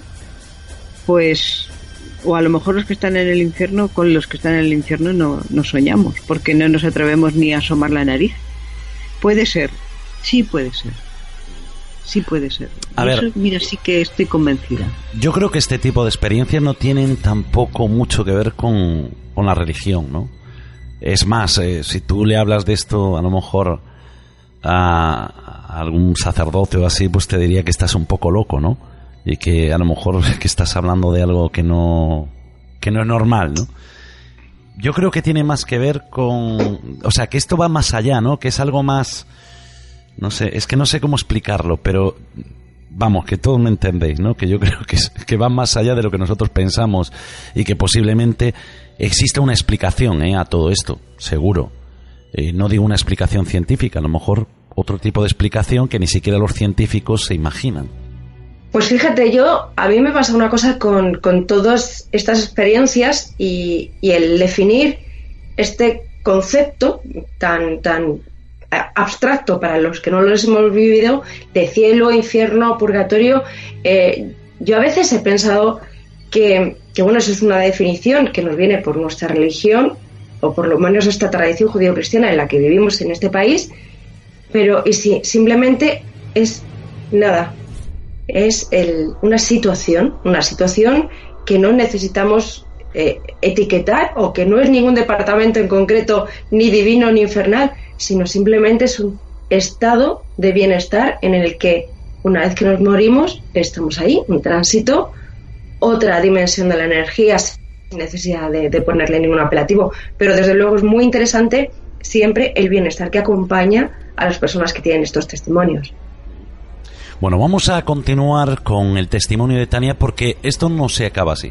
Speaker 9: pues o a lo mejor los que están en el infierno con los que están en el infierno no, no soñamos, porque no nos atrevemos ni a asomar la nariz. Puede ser, sí puede ser. Sí puede ser.
Speaker 2: A ver.
Speaker 9: mira, sí que estoy convencida.
Speaker 2: Yo creo que este tipo de experiencias no tienen tampoco mucho que ver con, con la religión, ¿no? Es más, eh, si tú le hablas de esto, a lo mejor a, a algún sacerdote o así, pues te diría que estás un poco loco, ¿no? Y que a lo mejor que estás hablando de algo que no que no es normal, ¿no? Yo creo que tiene más que ver con, o sea, que esto va más allá, ¿no? Que es algo más no sé, es que no sé cómo explicarlo, pero vamos, que todos me entendéis, ¿no? Que yo creo que, que va más allá de lo que nosotros pensamos y que posiblemente exista una explicación ¿eh? a todo esto, seguro. Eh, no digo una explicación científica, a lo mejor otro tipo de explicación que ni siquiera los científicos se imaginan.
Speaker 10: Pues fíjate, yo, a mí me pasa una cosa con, con todas estas experiencias y, el definir este concepto tan, tan abstracto para los que no lo hemos vivido de cielo, infierno, purgatorio. Eh, yo a veces he pensado que, que, bueno, eso es una definición que nos viene por nuestra religión o por lo menos esta tradición judío-cristiana en la que vivimos en este país, pero y si simplemente es nada, es el, una situación, una situación que no necesitamos eh, etiquetar o que no es ningún departamento en concreto, ni divino ni infernal, sino simplemente es un estado de bienestar en el que una vez que nos morimos estamos ahí, un tránsito, otra dimensión de la energía sin necesidad de, de ponerle ningún apelativo, pero desde luego es muy interesante siempre el bienestar que acompaña a las personas que tienen estos testimonios.
Speaker 2: Bueno, vamos a continuar con el testimonio de Tania porque esto no se acaba así.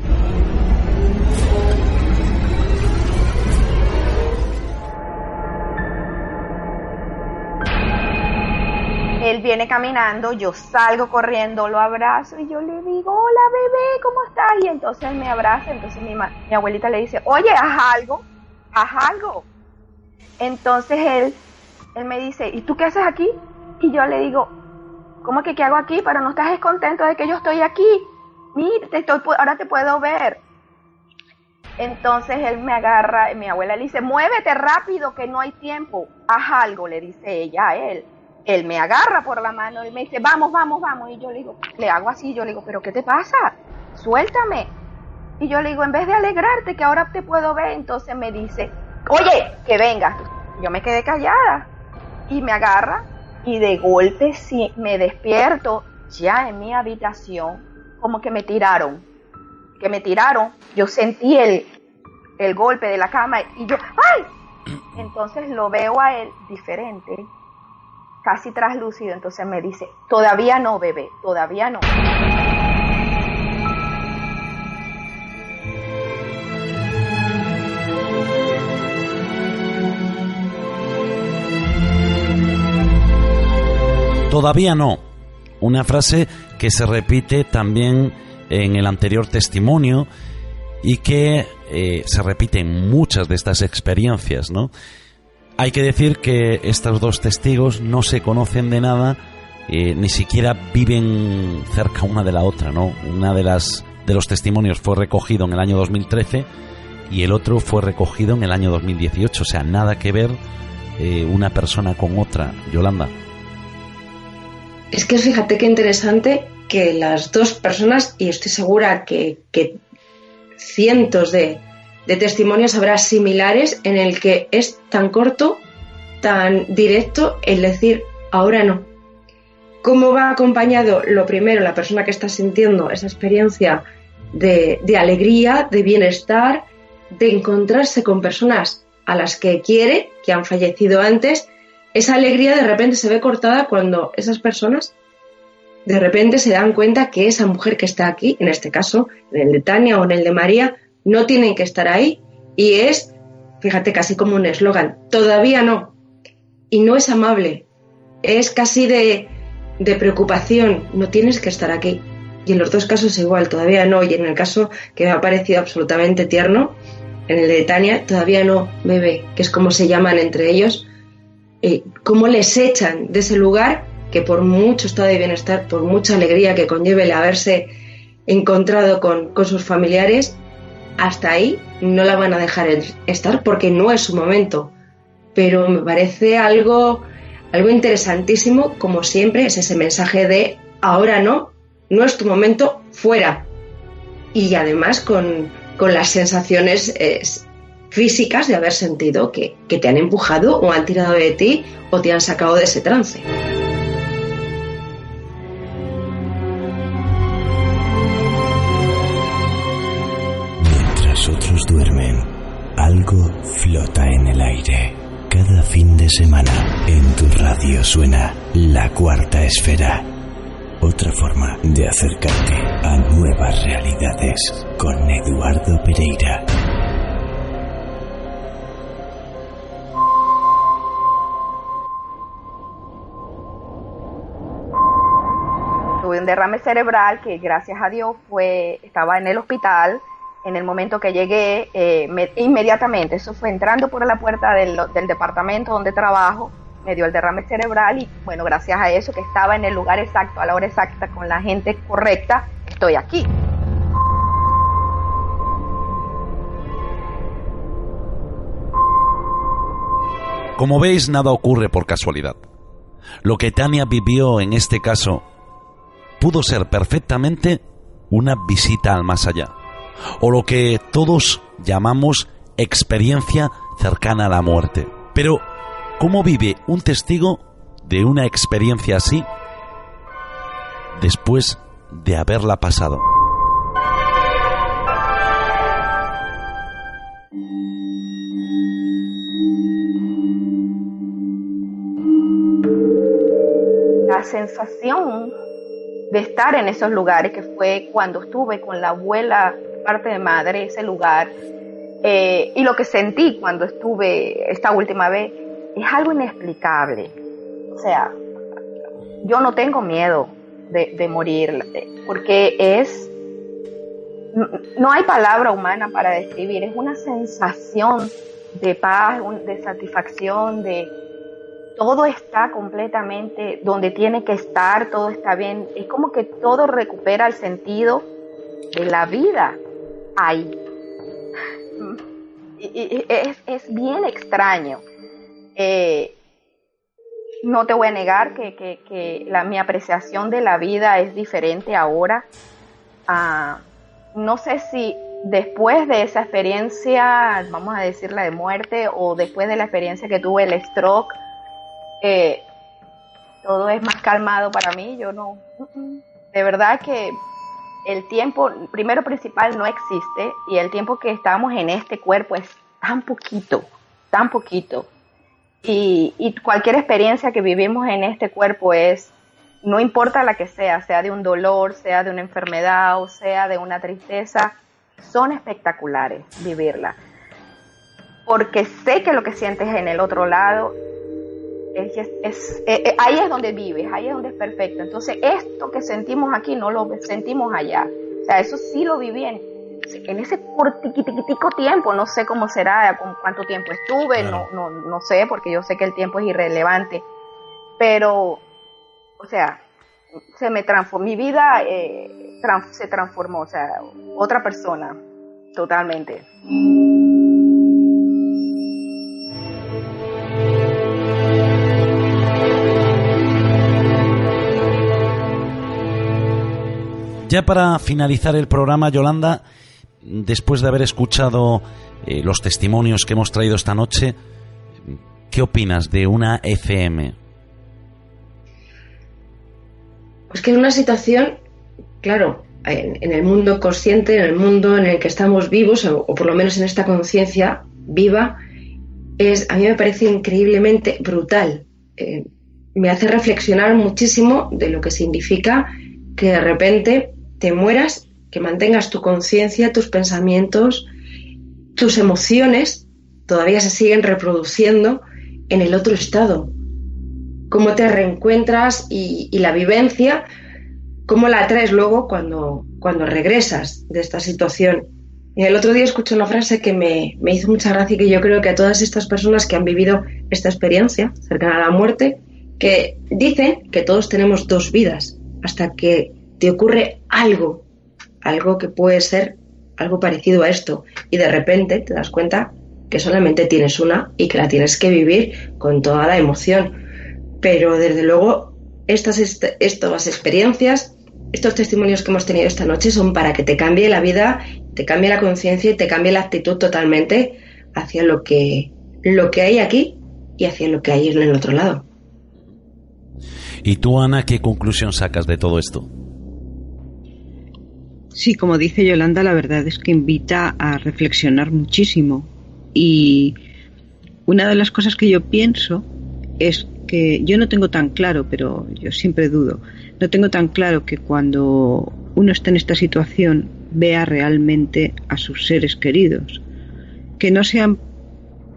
Speaker 8: Él viene caminando, yo salgo corriendo, lo abrazo y yo le digo, hola bebé, ¿cómo estás? Y entonces él me abraza, entonces mi, mi abuelita le dice, oye, haz algo, haz algo. Entonces él, él me dice, ¿y tú qué haces aquí? Y yo le digo, ¿Cómo que qué hago aquí? Pero no estás contento de que yo estoy aquí. Mira, estoy, ahora te puedo ver. Entonces él me agarra, mi abuela le dice, muévete rápido que no hay tiempo. Haz algo, le dice ella a él. Él me agarra por la mano, él me dice, vamos, vamos, vamos. Y yo le digo, le hago así, yo le digo, pero ¿qué te pasa? Suéltame. Y yo le digo, en vez de alegrarte que ahora te puedo ver, entonces me dice, oye, que venga. Yo me quedé callada y me agarra y de golpe si me despierto ya en mi habitación, como que me tiraron, que me tiraron, yo sentí el, el golpe de la cama y yo, ¡ay! Entonces lo veo a él diferente, casi traslúcido, entonces me dice, todavía no, bebé, todavía no.
Speaker 2: Todavía no. Una frase que se repite también en el anterior testimonio y que eh, se repite en muchas de estas experiencias, ¿no? Hay que decir que estos dos testigos no se conocen de nada, eh, ni siquiera viven cerca una de la otra, ¿no? Una de las de los testimonios fue recogido en el año 2013 y el otro fue recogido en el año 2018, o sea, nada que ver eh, una persona con otra, Yolanda.
Speaker 10: Es que fíjate qué interesante que las dos personas, y estoy segura que, cientos de, testimonios habrá similares en el que es tan corto, tan directo el decir ahora no. ¿Cómo va acompañado lo primero la persona que está sintiendo esa experiencia de, de alegría, de bienestar, de encontrarse con personas a las que quiere, que han fallecido antes, esa alegría de repente se ve cortada cuando esas personas de repente se dan cuenta que esa mujer que está aquí, en este caso, en el de Tania o en el de María, no tienen que estar ahí y es, fíjate, casi como un eslogan, todavía no. Y no es amable, es casi de, de preocupación, no tienes que estar aquí. Y en los dos casos igual, todavía no. Y en el caso que me ha parecido absolutamente tierno, en el de Tania, todavía no, bebé, que es como se llaman entre ellos, eh, cómo les echan de ese lugar que por mucho estado de bienestar, por mucha alegría que conlleve el haberse encontrado con, con sus familiares, hasta ahí no la van a dejar estar porque no es su momento. Pero me parece algo, algo interesantísimo, como siempre, es ese mensaje de ahora no, no es tu momento, fuera. Y además con, las sensaciones físicas de haber sentido que, que te han empujado o han tirado de ti o te han sacado de ese trance.
Speaker 3: Mientras otros duermen, algo flota en el aire. Cada fin de semana en tu radio suena la cuarta esfera otra forma de acercarte a nuevas realidades con Eduardo Pereira.
Speaker 8: Derrame cerebral que gracias a Dios fue, estaba en el hospital. En el momento que llegué, eh, inmediatamente, eso fue entrando por la puerta del, del departamento donde trabajo, me dio el derrame cerebral y bueno, gracias a eso que estaba en el lugar exacto, a la hora exacta, con la gente correcta, estoy aquí.
Speaker 2: Como veis, nada ocurre por casualidad. Lo que Tania vivió en este caso pudo ser perfectamente una visita al más allá, o lo que todos llamamos experiencia cercana a la muerte. Pero ¿Cómo vive un testigo de una experiencia así después de haberla pasado?
Speaker 8: La sensación de estar en esos lugares, que fue cuando estuve con la abuela, parte de madre, ese lugar, eh, y lo que sentí cuando estuve esta última vez, es algo inexplicable. O sea, yo no tengo miedo de, morir, porque es, no hay palabra humana para describir, es una sensación de paz, de satisfacción, de todo está completamente donde tiene que estar, todo está bien, es como que todo recupera el sentido de la vida ahí. Es, es bien extraño. Eh, no te voy a negar que, la, mi apreciación de la vida es diferente ahora. Ah, no sé si después de esa experiencia, vamos a decir la de muerte, o después de la experiencia que tuve el stroke, todo es más calmado para mí. Yo no. De verdad que el tiempo, primero principal, no existe y el tiempo que estamos en este cuerpo es tan poquito, tan poquito y, cualquier experiencia que vivimos en este cuerpo es, no importa la que sea, sea de un dolor, sea de una enfermedad o sea de una tristeza, son espectaculares vivirla. Porque sé que lo que sientes en el otro lado, es, es, eh, eh, ahí es donde vives, ahí es donde es perfecto. Entonces, esto que sentimos aquí no lo sentimos allá. O sea, eso sí lo viví en, en ese cortiquitico tiempo, no sé cómo será, con cuánto tiempo estuve, no, no, no sé, porque yo sé que el tiempo es irrelevante, pero, o sea, se me transformó, mi vida eh, se transformó, o sea, otra persona, totalmente.
Speaker 2: Ya para finalizar el programa, Yolanda, después de haber escuchado eh, los testimonios que hemos traído esta noche, ¿qué opinas de una FM?
Speaker 10: Pues que es una situación, claro, en, el mundo consciente, en el mundo en el que estamos vivos, o, por lo menos en esta conciencia viva, es, a mí me parece increíblemente brutal. Eh, me hace reflexionar muchísimo de lo que significa que de repente mueras que mantengas tu conciencia, tus pensamientos, tus emociones todavía se siguen reproduciendo en el otro estado. Cómo te reencuentras y, la vivencia cómo la traes luego cuando, cuando regresas de esta situación. Y el otro día escuché una frase que me, me hizo mucha gracia y que yo creo que a todas estas personas que han vivido esta experiencia cercana a la muerte, que dicen que todos tenemos dos vidas hasta que te ocurre algo, algo que puede ser algo parecido a esto y de repente te das cuenta que solamente tienes una y que la tienes que vivir con toda la emoción. Pero desde luego estas, estas experiencias, estos testimonios que hemos tenido esta noche son para que te cambie la vida, te cambie la conciencia y te cambie la actitud totalmente hacia lo que, lo que hay aquí y hacia lo que hay en el otro lado.
Speaker 2: ¿Y tú, Ana, qué conclusión sacas de todo esto?
Speaker 9: Sí, como dice Yolanda, la verdad es que invita a reflexionar muchísimo. Y una de las cosas que yo pienso es que yo no tengo tan claro, pero yo siempre dudo, no tengo tan claro que cuando uno está en esta situación vea realmente a sus seres queridos, que no sean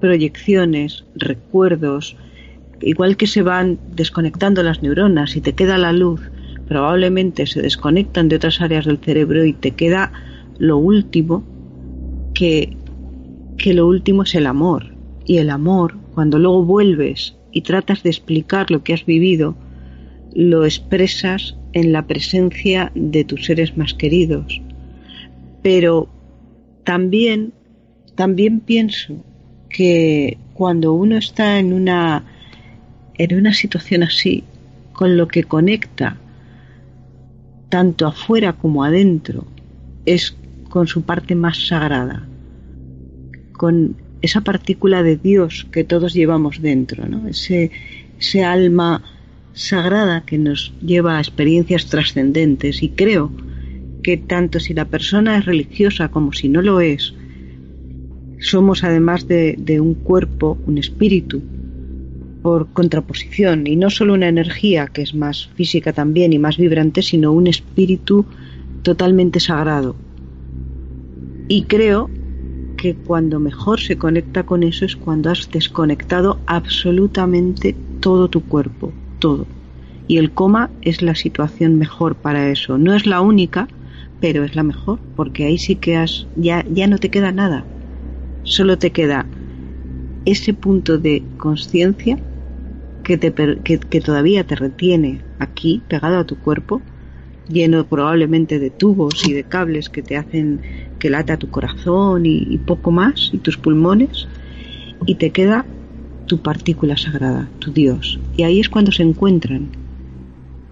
Speaker 9: proyecciones, recuerdos, igual que se van desconectando las neuronas y te queda la luz, probablemente se desconectan de otras áreas del cerebro y te queda lo último que, que lo último es el amor. Y el amor, cuando luego vuelves y tratas de explicar lo que has vivido, lo expresas en la presencia de tus seres más queridos. Pero también, también pienso que cuando uno está en una, en una situación así, con lo que conecta tanto afuera como adentro es con su parte más sagrada, con esa partícula de Dios que todos llevamos dentro, ¿no? ese, ese alma sagrada que nos lleva a experiencias trascendentes y creo que tanto si la persona es religiosa como si no lo es, somos además de, de un cuerpo, un espíritu, por contraposición, y no solo una energía que es más física también y más vibrante, sino un espíritu totalmente sagrado. Y creo que cuando mejor se conecta con eso es cuando has desconectado absolutamente todo tu cuerpo, todo. Y el coma es la situación mejor para eso. No es la única, pero es la mejor, porque ahí sí que has, ya, ya no te queda nada. Solo te queda ese punto de conciencia que, que, todavía te retiene aquí, pegado a tu cuerpo, lleno probablemente de tubos y de cables que te hacen que lata tu corazón y, poco más, y tus pulmones, y te queda tu partícula sagrada, tu Dios. Y ahí es cuando se encuentran.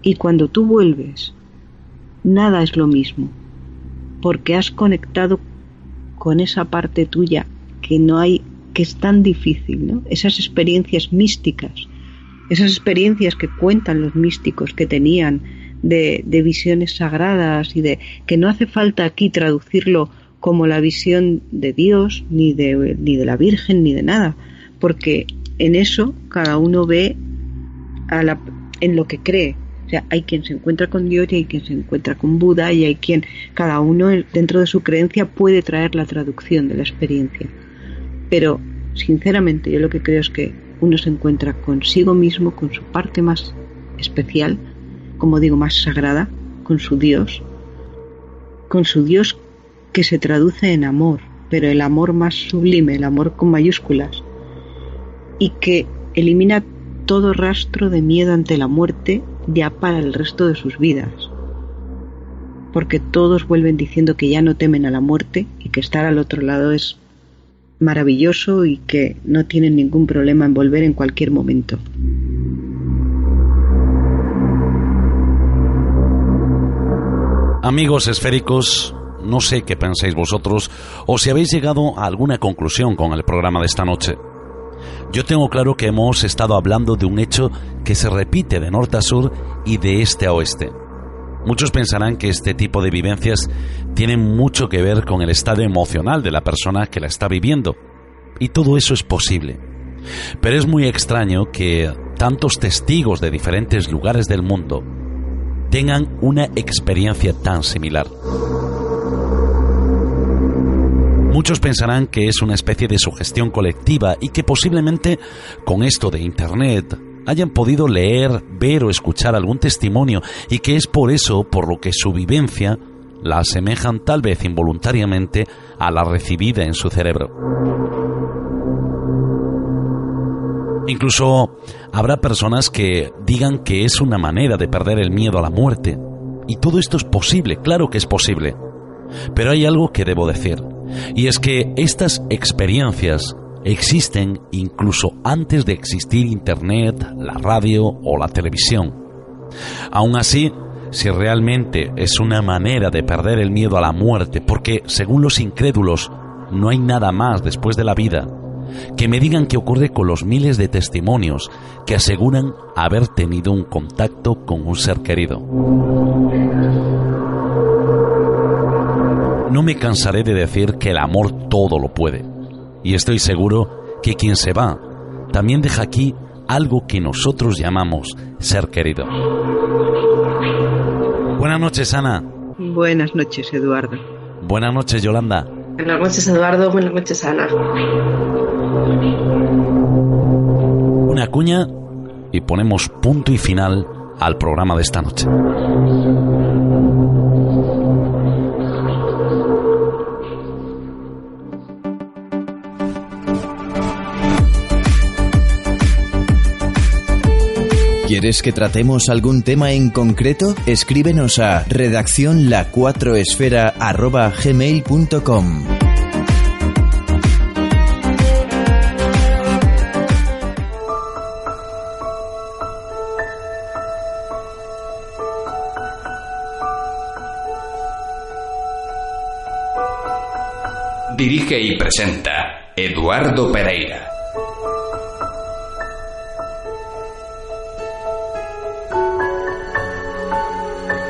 Speaker 9: Y cuando tú vuelves, nada es lo mismo, porque has conectado con esa parte tuya que no hay, que es tan difícil, ¿no? Esas experiencias místicas, esas experiencias que cuentan los místicos que tenían de, visiones sagradas y de que no hace falta aquí traducirlo como la visión de Dios, ni de, ni de la Virgen, ni de nada, porque en eso cada uno ve a la, en lo que cree. O sea, hay quien se encuentra con Dios y hay quien se encuentra con Buda y hay quien, cada uno dentro de su creencia puede traer la traducción de la experiencia. Pero, sinceramente, yo lo que creo es que uno se encuentra consigo mismo, con su parte más especial, como digo, más sagrada, con su Dios, con su Dios que se traduce en amor, pero el amor más sublime, el amor con mayúsculas, y que elimina todo rastro de miedo ante la muerte ya para el resto de sus vidas. Porque todos vuelven diciendo que ya no temen a la muerte y que estar al otro lado es maravilloso y que no tienen ningún problema en volver en cualquier momento.
Speaker 2: Amigos esféricos, no sé qué pensáis vosotros o si habéis llegado a alguna conclusión con el programa de esta noche. Yo tengo claro que hemos estado hablando de un hecho que se repite de norte a sur y de este a oeste. Muchos pensarán que este tipo de vivencias tienen mucho que ver con el estado emocional de la persona que la está viviendo. Y todo eso es posible. Pero es muy extraño que tantos testigos de diferentes lugares del mundo tengan una experiencia tan similar. Muchos pensarán que es una especie de sugestión colectiva y que posiblemente con esto de Internet, hayan podido leer, ver o escuchar algún testimonio y que es por eso por lo que su vivencia la asemejan tal vez involuntariamente a la recibida en su cerebro. Incluso habrá personas que digan que es una manera de perder el miedo a la muerte. Y todo esto es posible, claro que es posible. Pero hay algo que debo decir, y es que estas experiencias existen incluso antes de existir Internet, la radio o la televisión. Aún así, si realmente es una manera de perder el miedo a la muerte, porque según los incrédulos no hay nada más después de la vida, que me digan qué ocurre con los miles de testimonios que aseguran haber tenido un contacto con un ser querido. No me cansaré de decir que el amor todo lo puede, y estoy seguro que quien se va también deja aquí algo que nosotros llamamos ser querido. Buenas noches, Ana.
Speaker 9: Buenas noches, Eduardo.
Speaker 2: Buenas noches, Yolanda.
Speaker 10: Buenas noches, Eduardo. Buenas noches, Ana.
Speaker 2: Una cuña y ponemos punto y final al programa de esta noche.
Speaker 3: ¿Quieres que tratemos algún tema en concreto? Escríbenos a redacción la 4 esfera@gmail.com.
Speaker 11: Dirige y presenta Eduardo Pereira.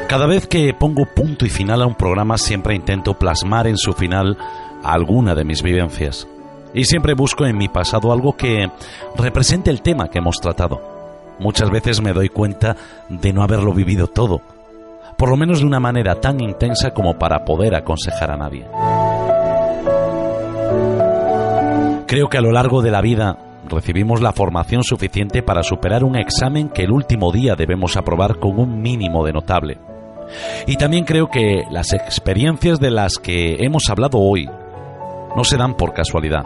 Speaker 2: Cada vez que pongo punto y final a un programa siempre intento plasmar en su final alguna de mis vivencias. Y siempre busco en mi pasado algo que represente el tema que hemos tratado. Muchas veces me doy cuenta de no haberlo vivido todo, por lo menos de una manera tan intensa como para poder aconsejar a nadie. Creo que a lo largo de la vida recibimos la formación suficiente para superar un examen que el último día debemos aprobar con un mínimo de notable. Y también creo que las experiencias de las que hemos hablado hoy no se dan por casualidad.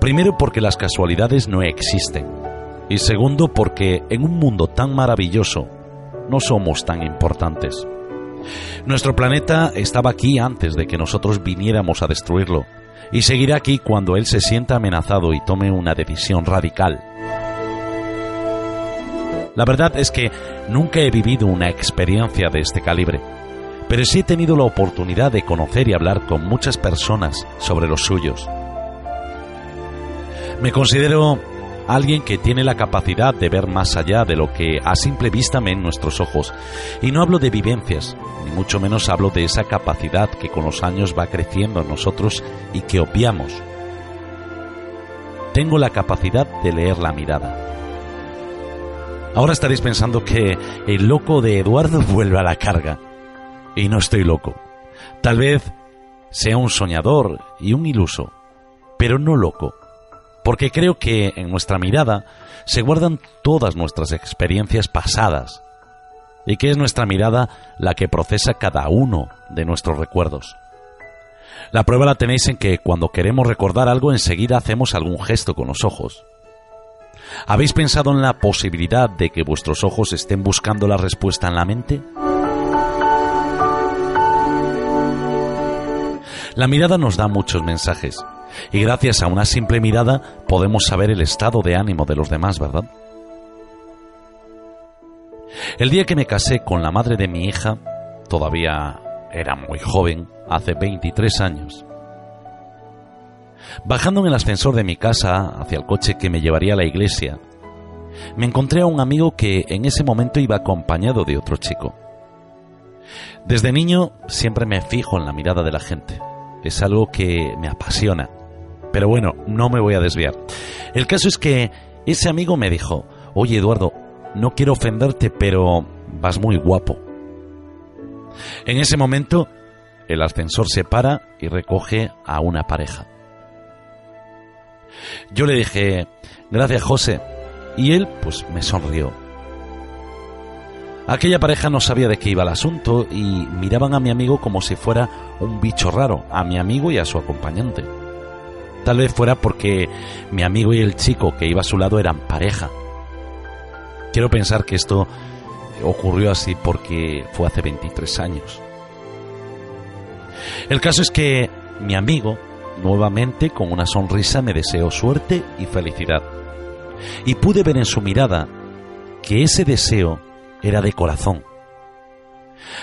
Speaker 2: Primero porque las casualidades no existen. Y segundo porque en un mundo tan maravilloso no somos tan importantes. Nuestro planeta estaba aquí antes de que nosotros viniéramos a destruirlo y seguirá aquí cuando él se sienta amenazado y tome una decisión radical. La verdad es que nunca he vivido una experiencia de este calibre, pero sí he tenido la oportunidad de conocer y hablar con muchas personas sobre los suyos. Me considero alguien que tiene la capacidad de ver más allá de lo que a simple vista ven nuestros ojos, y no hablo de vivencias, ni mucho menos hablo de esa capacidad que con los años va creciendo en nosotros y que obviamos. Tengo la capacidad de leer la mirada Ahora estaréis pensando que el loco de Eduardo vuelve a la carga. Y no estoy loco. Tal vez sea un soñador y un iluso, pero no loco. Porque creo que en nuestra mirada se guardan todas nuestras experiencias pasadas y que es nuestra mirada la que procesa cada uno de nuestros recuerdos. La prueba la tenéis en que cuando queremos recordar algo enseguida hacemos algún gesto con los ojos. ¿Habéis pensado en la posibilidad de que vuestros ojos estén buscando la respuesta en la mente? La mirada nos da muchos mensajes y gracias a una simple mirada podemos saber el estado de ánimo de los demás, ¿verdad? El día que me casé con la madre de mi hija, todavía era muy joven, hace 23 años, Bajando en el ascensor de mi casa hacia el coche que me llevaría a la iglesia, me encontré a un amigo que en ese momento iba acompañado de otro chico. Desde niño siempre me fijo en la mirada de la gente. Es algo que me apasiona. Pero bueno, no me voy a desviar. El caso es que ese amigo me dijo, oye Eduardo, no quiero ofenderte, pero vas muy guapo. En ese momento, el ascensor se para y recoge a una pareja. Yo le dije, gracias José, Y él, pues, me sonrió. Aquella pareja no sabía de qué iba el asunto y miraban a mi amigo como si fuera un bicho raro, a mi amigo y a su acompañante. Tal vez fuera porque mi amigo y el chico que iba a su lado eran pareja. Quiero pensar que esto ocurrió así porque fue hace 23 años. El caso es que mi amigo, nuevamente con una sonrisa, me deseó suerte y felicidad. Y pude ver en su mirada que ese deseo era de corazón.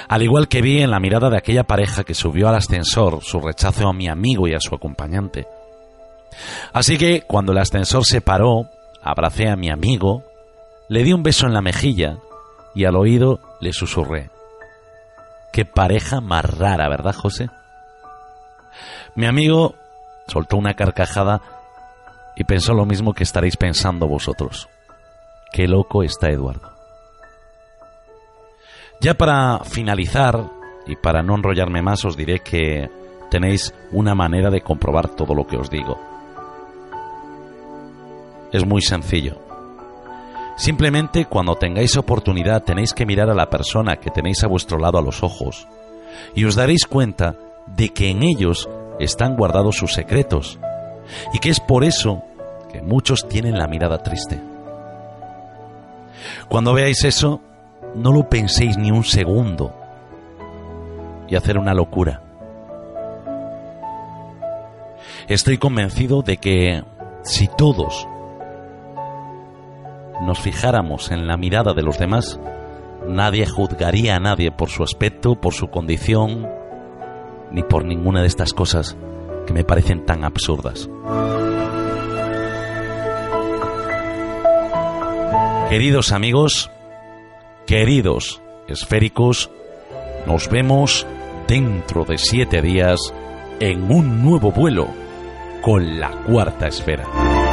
Speaker 2: Al igual que vi en la mirada de aquella pareja que subió al ascensor su rechazo a mi amigo y a su acompañante. Así que cuando el ascensor se paró, abracé a mi amigo, le di un beso en la mejilla y al oído le susurré. Qué pareja más rara, ¿verdad, José? Mi amigo soltó una carcajada y pensó lo mismo que estaréis pensando vosotros. Qué loco está Eduardo. Ya para finalizar y para no enrollarme más os diré que tenéis una manera de comprobar todo lo que os digo. Es muy sencillo. Simplemente cuando tengáis oportunidad tenéis que mirar a la persona que tenéis a vuestro lado a los ojos y os daréis cuenta de que en ellos están guardados sus secretos y que es por eso que muchos tienen la mirada triste. Cuando veáis eso, no lo penséis ni un segundo y hacer una locura. Estoy convencido de que si todos nos fijáramos en la mirada de los demás, nadie juzgaría a nadie por su aspecto, por su condición, ni por ninguna de estas cosas que me parecen tan absurdas. Queridos amigos, Queridos esféricos, nos vemos dentro de siete días en un nuevo vuelo con la cuarta esfera.